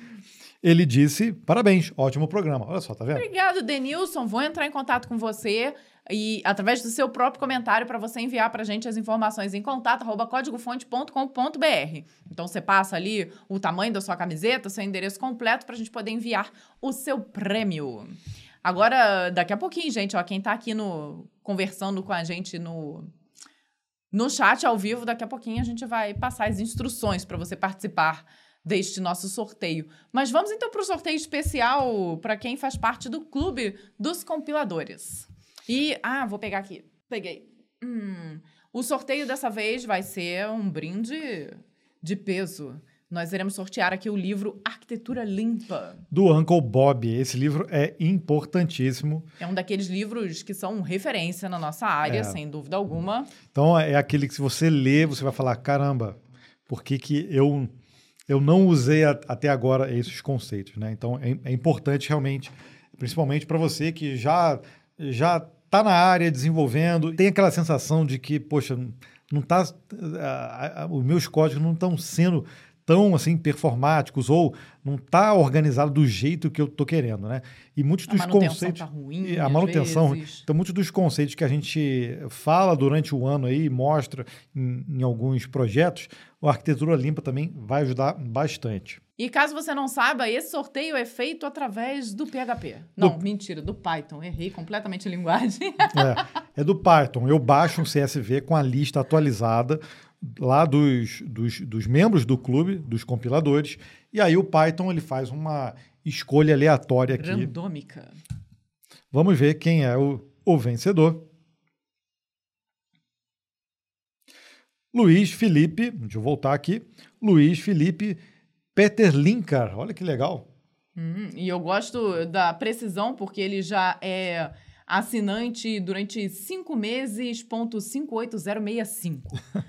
Ele disse: parabéns, ótimo programa. Olha só, tá vendo? Obrigado, Denilson. Vou entrar em contato com você e através do seu próprio comentário para você enviar para a gente as informações em contato códigofonte.com.br. Então você passa ali o tamanho da sua camiseta, seu endereço completo para a gente poder enviar o seu prêmio. Agora, daqui a pouquinho, gente, ó, quem tá aqui no conversando com a gente no no chat ao vivo, daqui a pouquinho a gente vai passar as instruções para você participar deste nosso sorteio. Mas vamos então para o sorteio especial para quem faz parte do clube dos compiladores. E ah, vou pegar aqui. Peguei. Hum, o sorteio dessa vez vai ser um brinde de peso. Nós iremos sortear aqui o livro Arquitetura Limpa. Do Uncle Bob. Esse livro é importantíssimo. É um daqueles livros que são referência na nossa área, É. sem dúvida alguma. Então é aquele que se você lê, você vai falar, caramba, por que, que eu, eu não usei a- até agora esses conceitos, né? Então é, é importante realmente, principalmente para você que já já está na área desenvolvendo, tem aquela sensação de que, poxa, não tá a- a- os meus códigos não estão sendo tão assim performáticos ou não está organizado do jeito que eu tô querendo, né? E muitos A dos manutenção conceitos tá ruim, a manutenção vezes. então, muitos dos conceitos que a gente fala durante o ano aí, mostra em, em alguns projetos, a arquitetura limpa também vai ajudar bastante. E caso você não saiba, esse sorteio é feito através do PHP. Não, mentira, do Python. Errei completamente a linguagem. É, é do Python. Eu baixo um CSV com a lista atualizada lá dos, dos, dos membros do clube, dos compiladores, e aí o Python ele faz uma escolha aleatória aqui. Randômica. Vamos ver quem é o, o vencedor. Luiz Felipe, deixa eu voltar aqui. Luiz Felipe Peter Linkar, olha que legal. Hum, e eu gosto da precisão, porque ele já é assinante durante 5 meses, ponto 58065.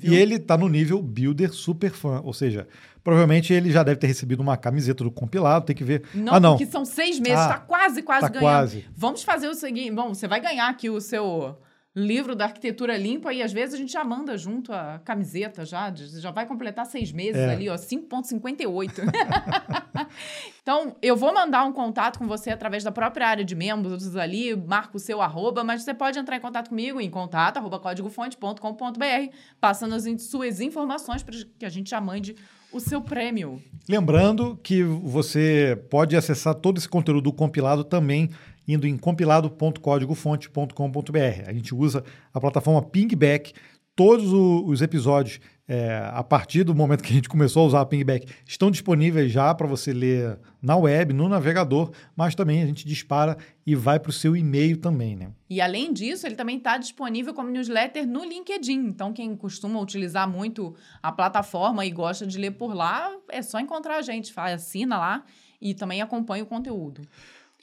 E ele está no nível Builder Super Fan, ou seja, provavelmente ele já deve ter recebido uma camiseta do compilado, tem que ver. Não, ah, não, porque são seis meses, Ah, tá quase, quase tá ganhando. quase. Vamos fazer o seguinte, bom, você vai ganhar aqui o seu livro da arquitetura limpa e às vezes a gente já manda junto a camiseta já, já vai completar seis meses É. ali, ó, 5.58. então, eu vou mandar um contato com você através da própria área de membros ali, marca o seu arroba, mas você pode entrar em contato comigo em contato arroba códigofonte.com.br, passando as suas informações para que a gente já mande o seu prêmio. Lembrando que você pode acessar todo esse conteúdo do compilado também indo em compilado.códigofonte.com.br. A gente usa a plataforma Pingback. Todos os episódios, é, a partir do momento que a gente começou a usar a Pingback, estão disponíveis já para você ler na web, no navegador, mas também a gente dispara e vai para o seu e-mail também, né? E além disso, ele também está disponível como newsletter no LinkedIn. Então, quem costuma utilizar muito a plataforma e gosta de ler por lá, é só encontrar a gente. Assina lá e também acompanha o conteúdo.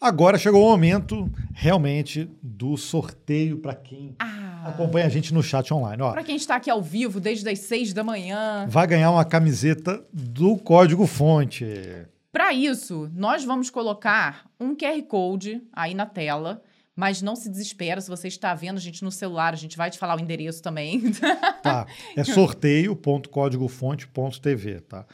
Agora chegou o momento realmente do sorteio para quem Ah, acompanha a gente no chat online. Para quem está aqui ao vivo desde as seis da manhã. vai ganhar uma camiseta do Código Fonte. Para isso, nós vamos colocar um QR Code aí na tela. Mas não se desespera se você está vendo a gente no celular, a gente vai te falar o endereço também. Tá? É sorteio.códigofonte.tv, tá?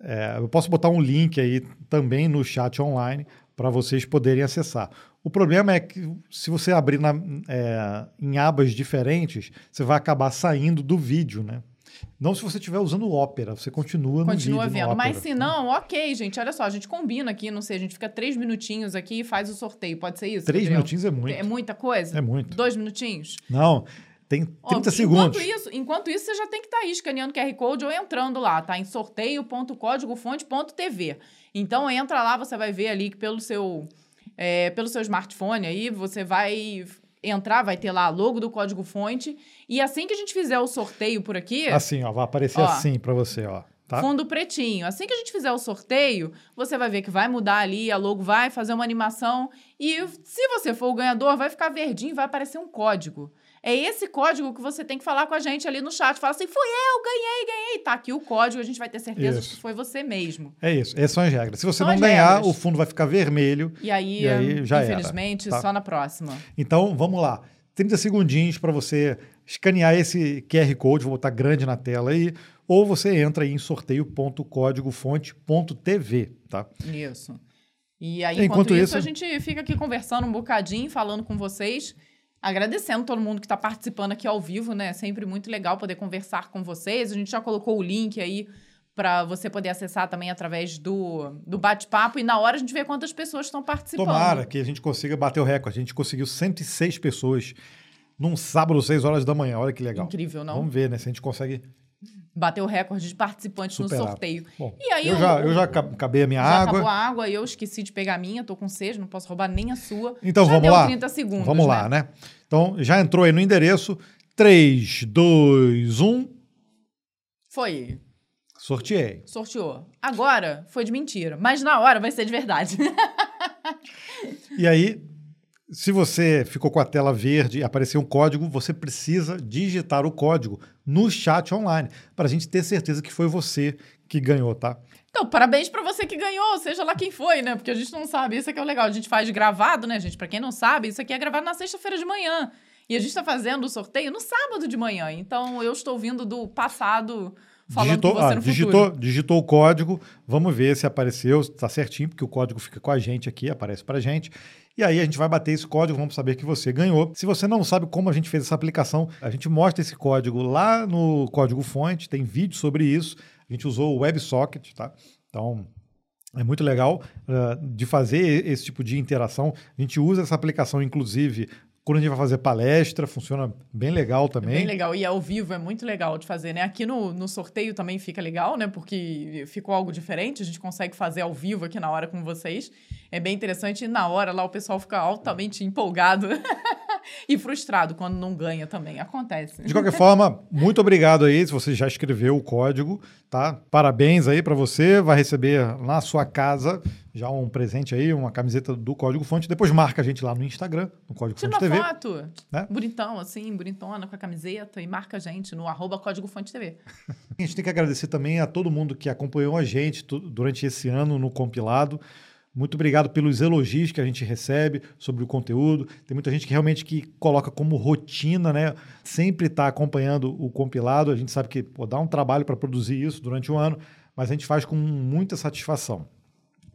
É, eu posso botar um link aí também no chat online para vocês poderem acessar. O problema é que se você abrir na- é, em abas diferentes, você vai acabar saindo do vídeo, né? Não se você estiver usando o Opera, você continua no Continua vídeo. no vendo. Mas se não, ok, gente. Olha só, a gente combina aqui, não sei, a gente fica três minutinhos aqui e faz o sorteio. Pode ser isso? Três Gabriel? minutinhos é muito. É muita coisa? É muito. Dois minutinhos? Não, tem 30 Ó, segundos. Enquanto isso, enquanto isso, você já tem que estar aí escaneando o QR Code ou entrando lá, tá? Em sorteio.códigofonte.tv. Então entra lá, você vai ver ali que pelo seu, é, pelo seu smartphone aí, você vai entrar, vai ter lá a logo do código fonte. E assim que a gente fizer o sorteio por aqui, Assim, ó, vai aparecer Ó. assim para você, ó. Tá? Fundo pretinho. Assim que a gente fizer o sorteio, você vai ver que vai mudar ali, a logo vai fazer uma animação. E se você for o ganhador, vai ficar verdinho, vai aparecer um código. É esse código que você tem que falar com a gente ali no chat. Fala assim, fui eu, ganhei, ganhei. Tá aqui o código, a gente vai ter certeza Isso. que foi você mesmo. É isso, essas são as regras. Se você São não ganhar, regras. o fundo vai ficar vermelho. E aí, E aí já era, infelizmente, tá? só na próxima. Então, vamos lá. 30 segundinhos para você escanear esse QR Code, vou botar grande na tela aí, ou você entra aí em sorteio.códigofonte.tv, tá? Isso. E aí, Enquanto enquanto, isso, isso- a gente fica aqui conversando um bocadinho, falando com vocês, agradecendo todo mundo que está participando aqui ao vivo, né? É sempre muito legal poder conversar com vocês. A gente já colocou o link aí para você poder acessar também através do, do bate-papo e na hora a gente vê quantas pessoas estão participando. Tomara que a gente consiga bater o recorde. A gente conseguiu 106 pessoas num sábado, 6 horas da manhã. Olha que legal. Incrível, não? Vamos ver, né? Se a gente consegue Bater o recorde de participantes superar. no sorteio. Bom, E aí eu, o- já, eu já acab- acabei a minha Já água. acabou a água e eu esqueci de pegar a minha, tô com sede, não posso roubar nem a sua. Então já vamos deu lá? 30 segundos. Vamos lá, né? Então já entrou aí no endereço 3, 2, 1, Foi. sorteei. Sorteou. Agora foi de mentira, mas na hora vai ser de verdade. E aí, se você ficou com a tela verde e apareceu um código, você precisa digitar o código no chat online para a gente ter certeza que foi você que ganhou, tá? então, parabéns pra você que ganhou, seja lá quem foi, né? Porque a gente não sabe, isso aqui é o legal. A gente faz gravado, né, gente? Pra quem não sabe, isso aqui é gravado na sexta-feira de manhã. E a gente tá fazendo o sorteio no sábado de manhã. Então, eu estou vindo do passado falando digitou, com você ah, no digitou, futuro. digitou o código, vamos ver se apareceu, se tá certinho, porque o código fica com a gente aqui, aparece pra gente. E aí a gente vai bater esse código, vamos saber que você ganhou. Se você não sabe como a gente fez essa aplicação, a gente mostra esse código lá no código fonte, tem vídeo sobre isso. A gente usou o WebSocket, tá? Então, é muito legal uh, de fazer esse tipo de interação. A gente usa essa aplicação, inclusive, quando a gente vai fazer palestra, funciona bem legal também. Bem legal. E ao vivo é muito legal de fazer, né? Aqui no, no sorteio também fica legal, né? Porque ficou algo diferente. A gente consegue fazer ao vivo aqui na hora com vocês. É bem interessante. E na hora lá o pessoal fica altamente empolgado e frustrado quando não ganha também. Acontece. De qualquer forma, muito obrigado aí se você já escreveu o código, tá? Parabéns aí para você, vai receber na sua casa já um presente aí, uma camiseta do Código Fonte. Depois marca a gente lá no Instagram, no Código Tira Fonte uma TV. foto, Né? bonitão, assim, bonitona, com a camiseta e marca a gente no arroba Código Fonte TV. A gente tem que agradecer também a todo mundo que acompanhou a gente durante esse ano no compilado. Muito obrigado pelos elogios que a gente recebe sobre o conteúdo. Tem muita gente que realmente que coloca como rotina, né? Sempre está acompanhando o compilado. A gente sabe que pô, dá um trabalho para produzir isso durante o ano, mas a gente faz com muita satisfação.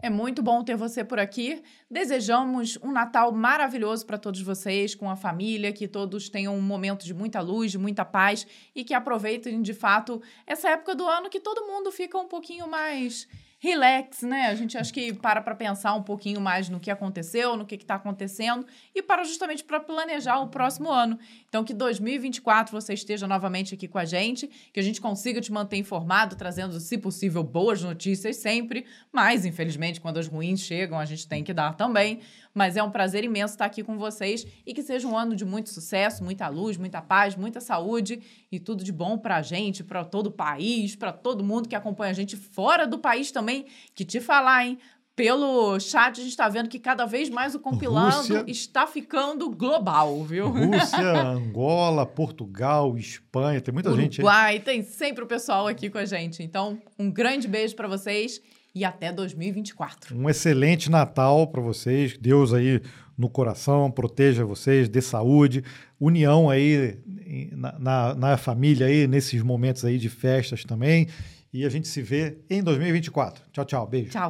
É muito bom ter você por aqui. Desejamos um Natal maravilhoso para todos vocês, com a família, que todos tenham um momento de muita luz, de muita paz e que aproveitem de fato essa época do ano que todo mundo fica um pouquinho mais relax, né? A gente acho que para para pensar um pouquinho mais no que aconteceu, no que está acontecendo e para justamente para planejar o próximo ano. Então que 2024 você esteja novamente aqui com a gente, que a gente consiga te manter informado, trazendo, se possível, boas notícias sempre, mas infelizmente quando as ruins chegam a gente tem que dar também. Mas é um prazer imenso estar aqui com vocês e que seja um ano de muito sucesso, muita luz, muita paz, muita saúde e tudo de bom para a gente, para todo o país, para todo mundo que acompanha a gente fora do país também. Que te falar, hein? Pelo chat a gente está vendo que cada vez mais o compilando Rússia. está ficando global, viu? Rússia, Angola, Portugal, Espanha, tem muita gente aí. Uruguai, tem sempre o pessoal aqui com a gente. Então, um grande beijo para vocês e até 2024. Um excelente Natal para vocês. Deus aí no coração, proteja vocês, dê saúde, união aí na, na, na família aí, nesses momentos aí de festas também. E a gente se vê em 2024. Tchau, tchau. Beijo. Tchau.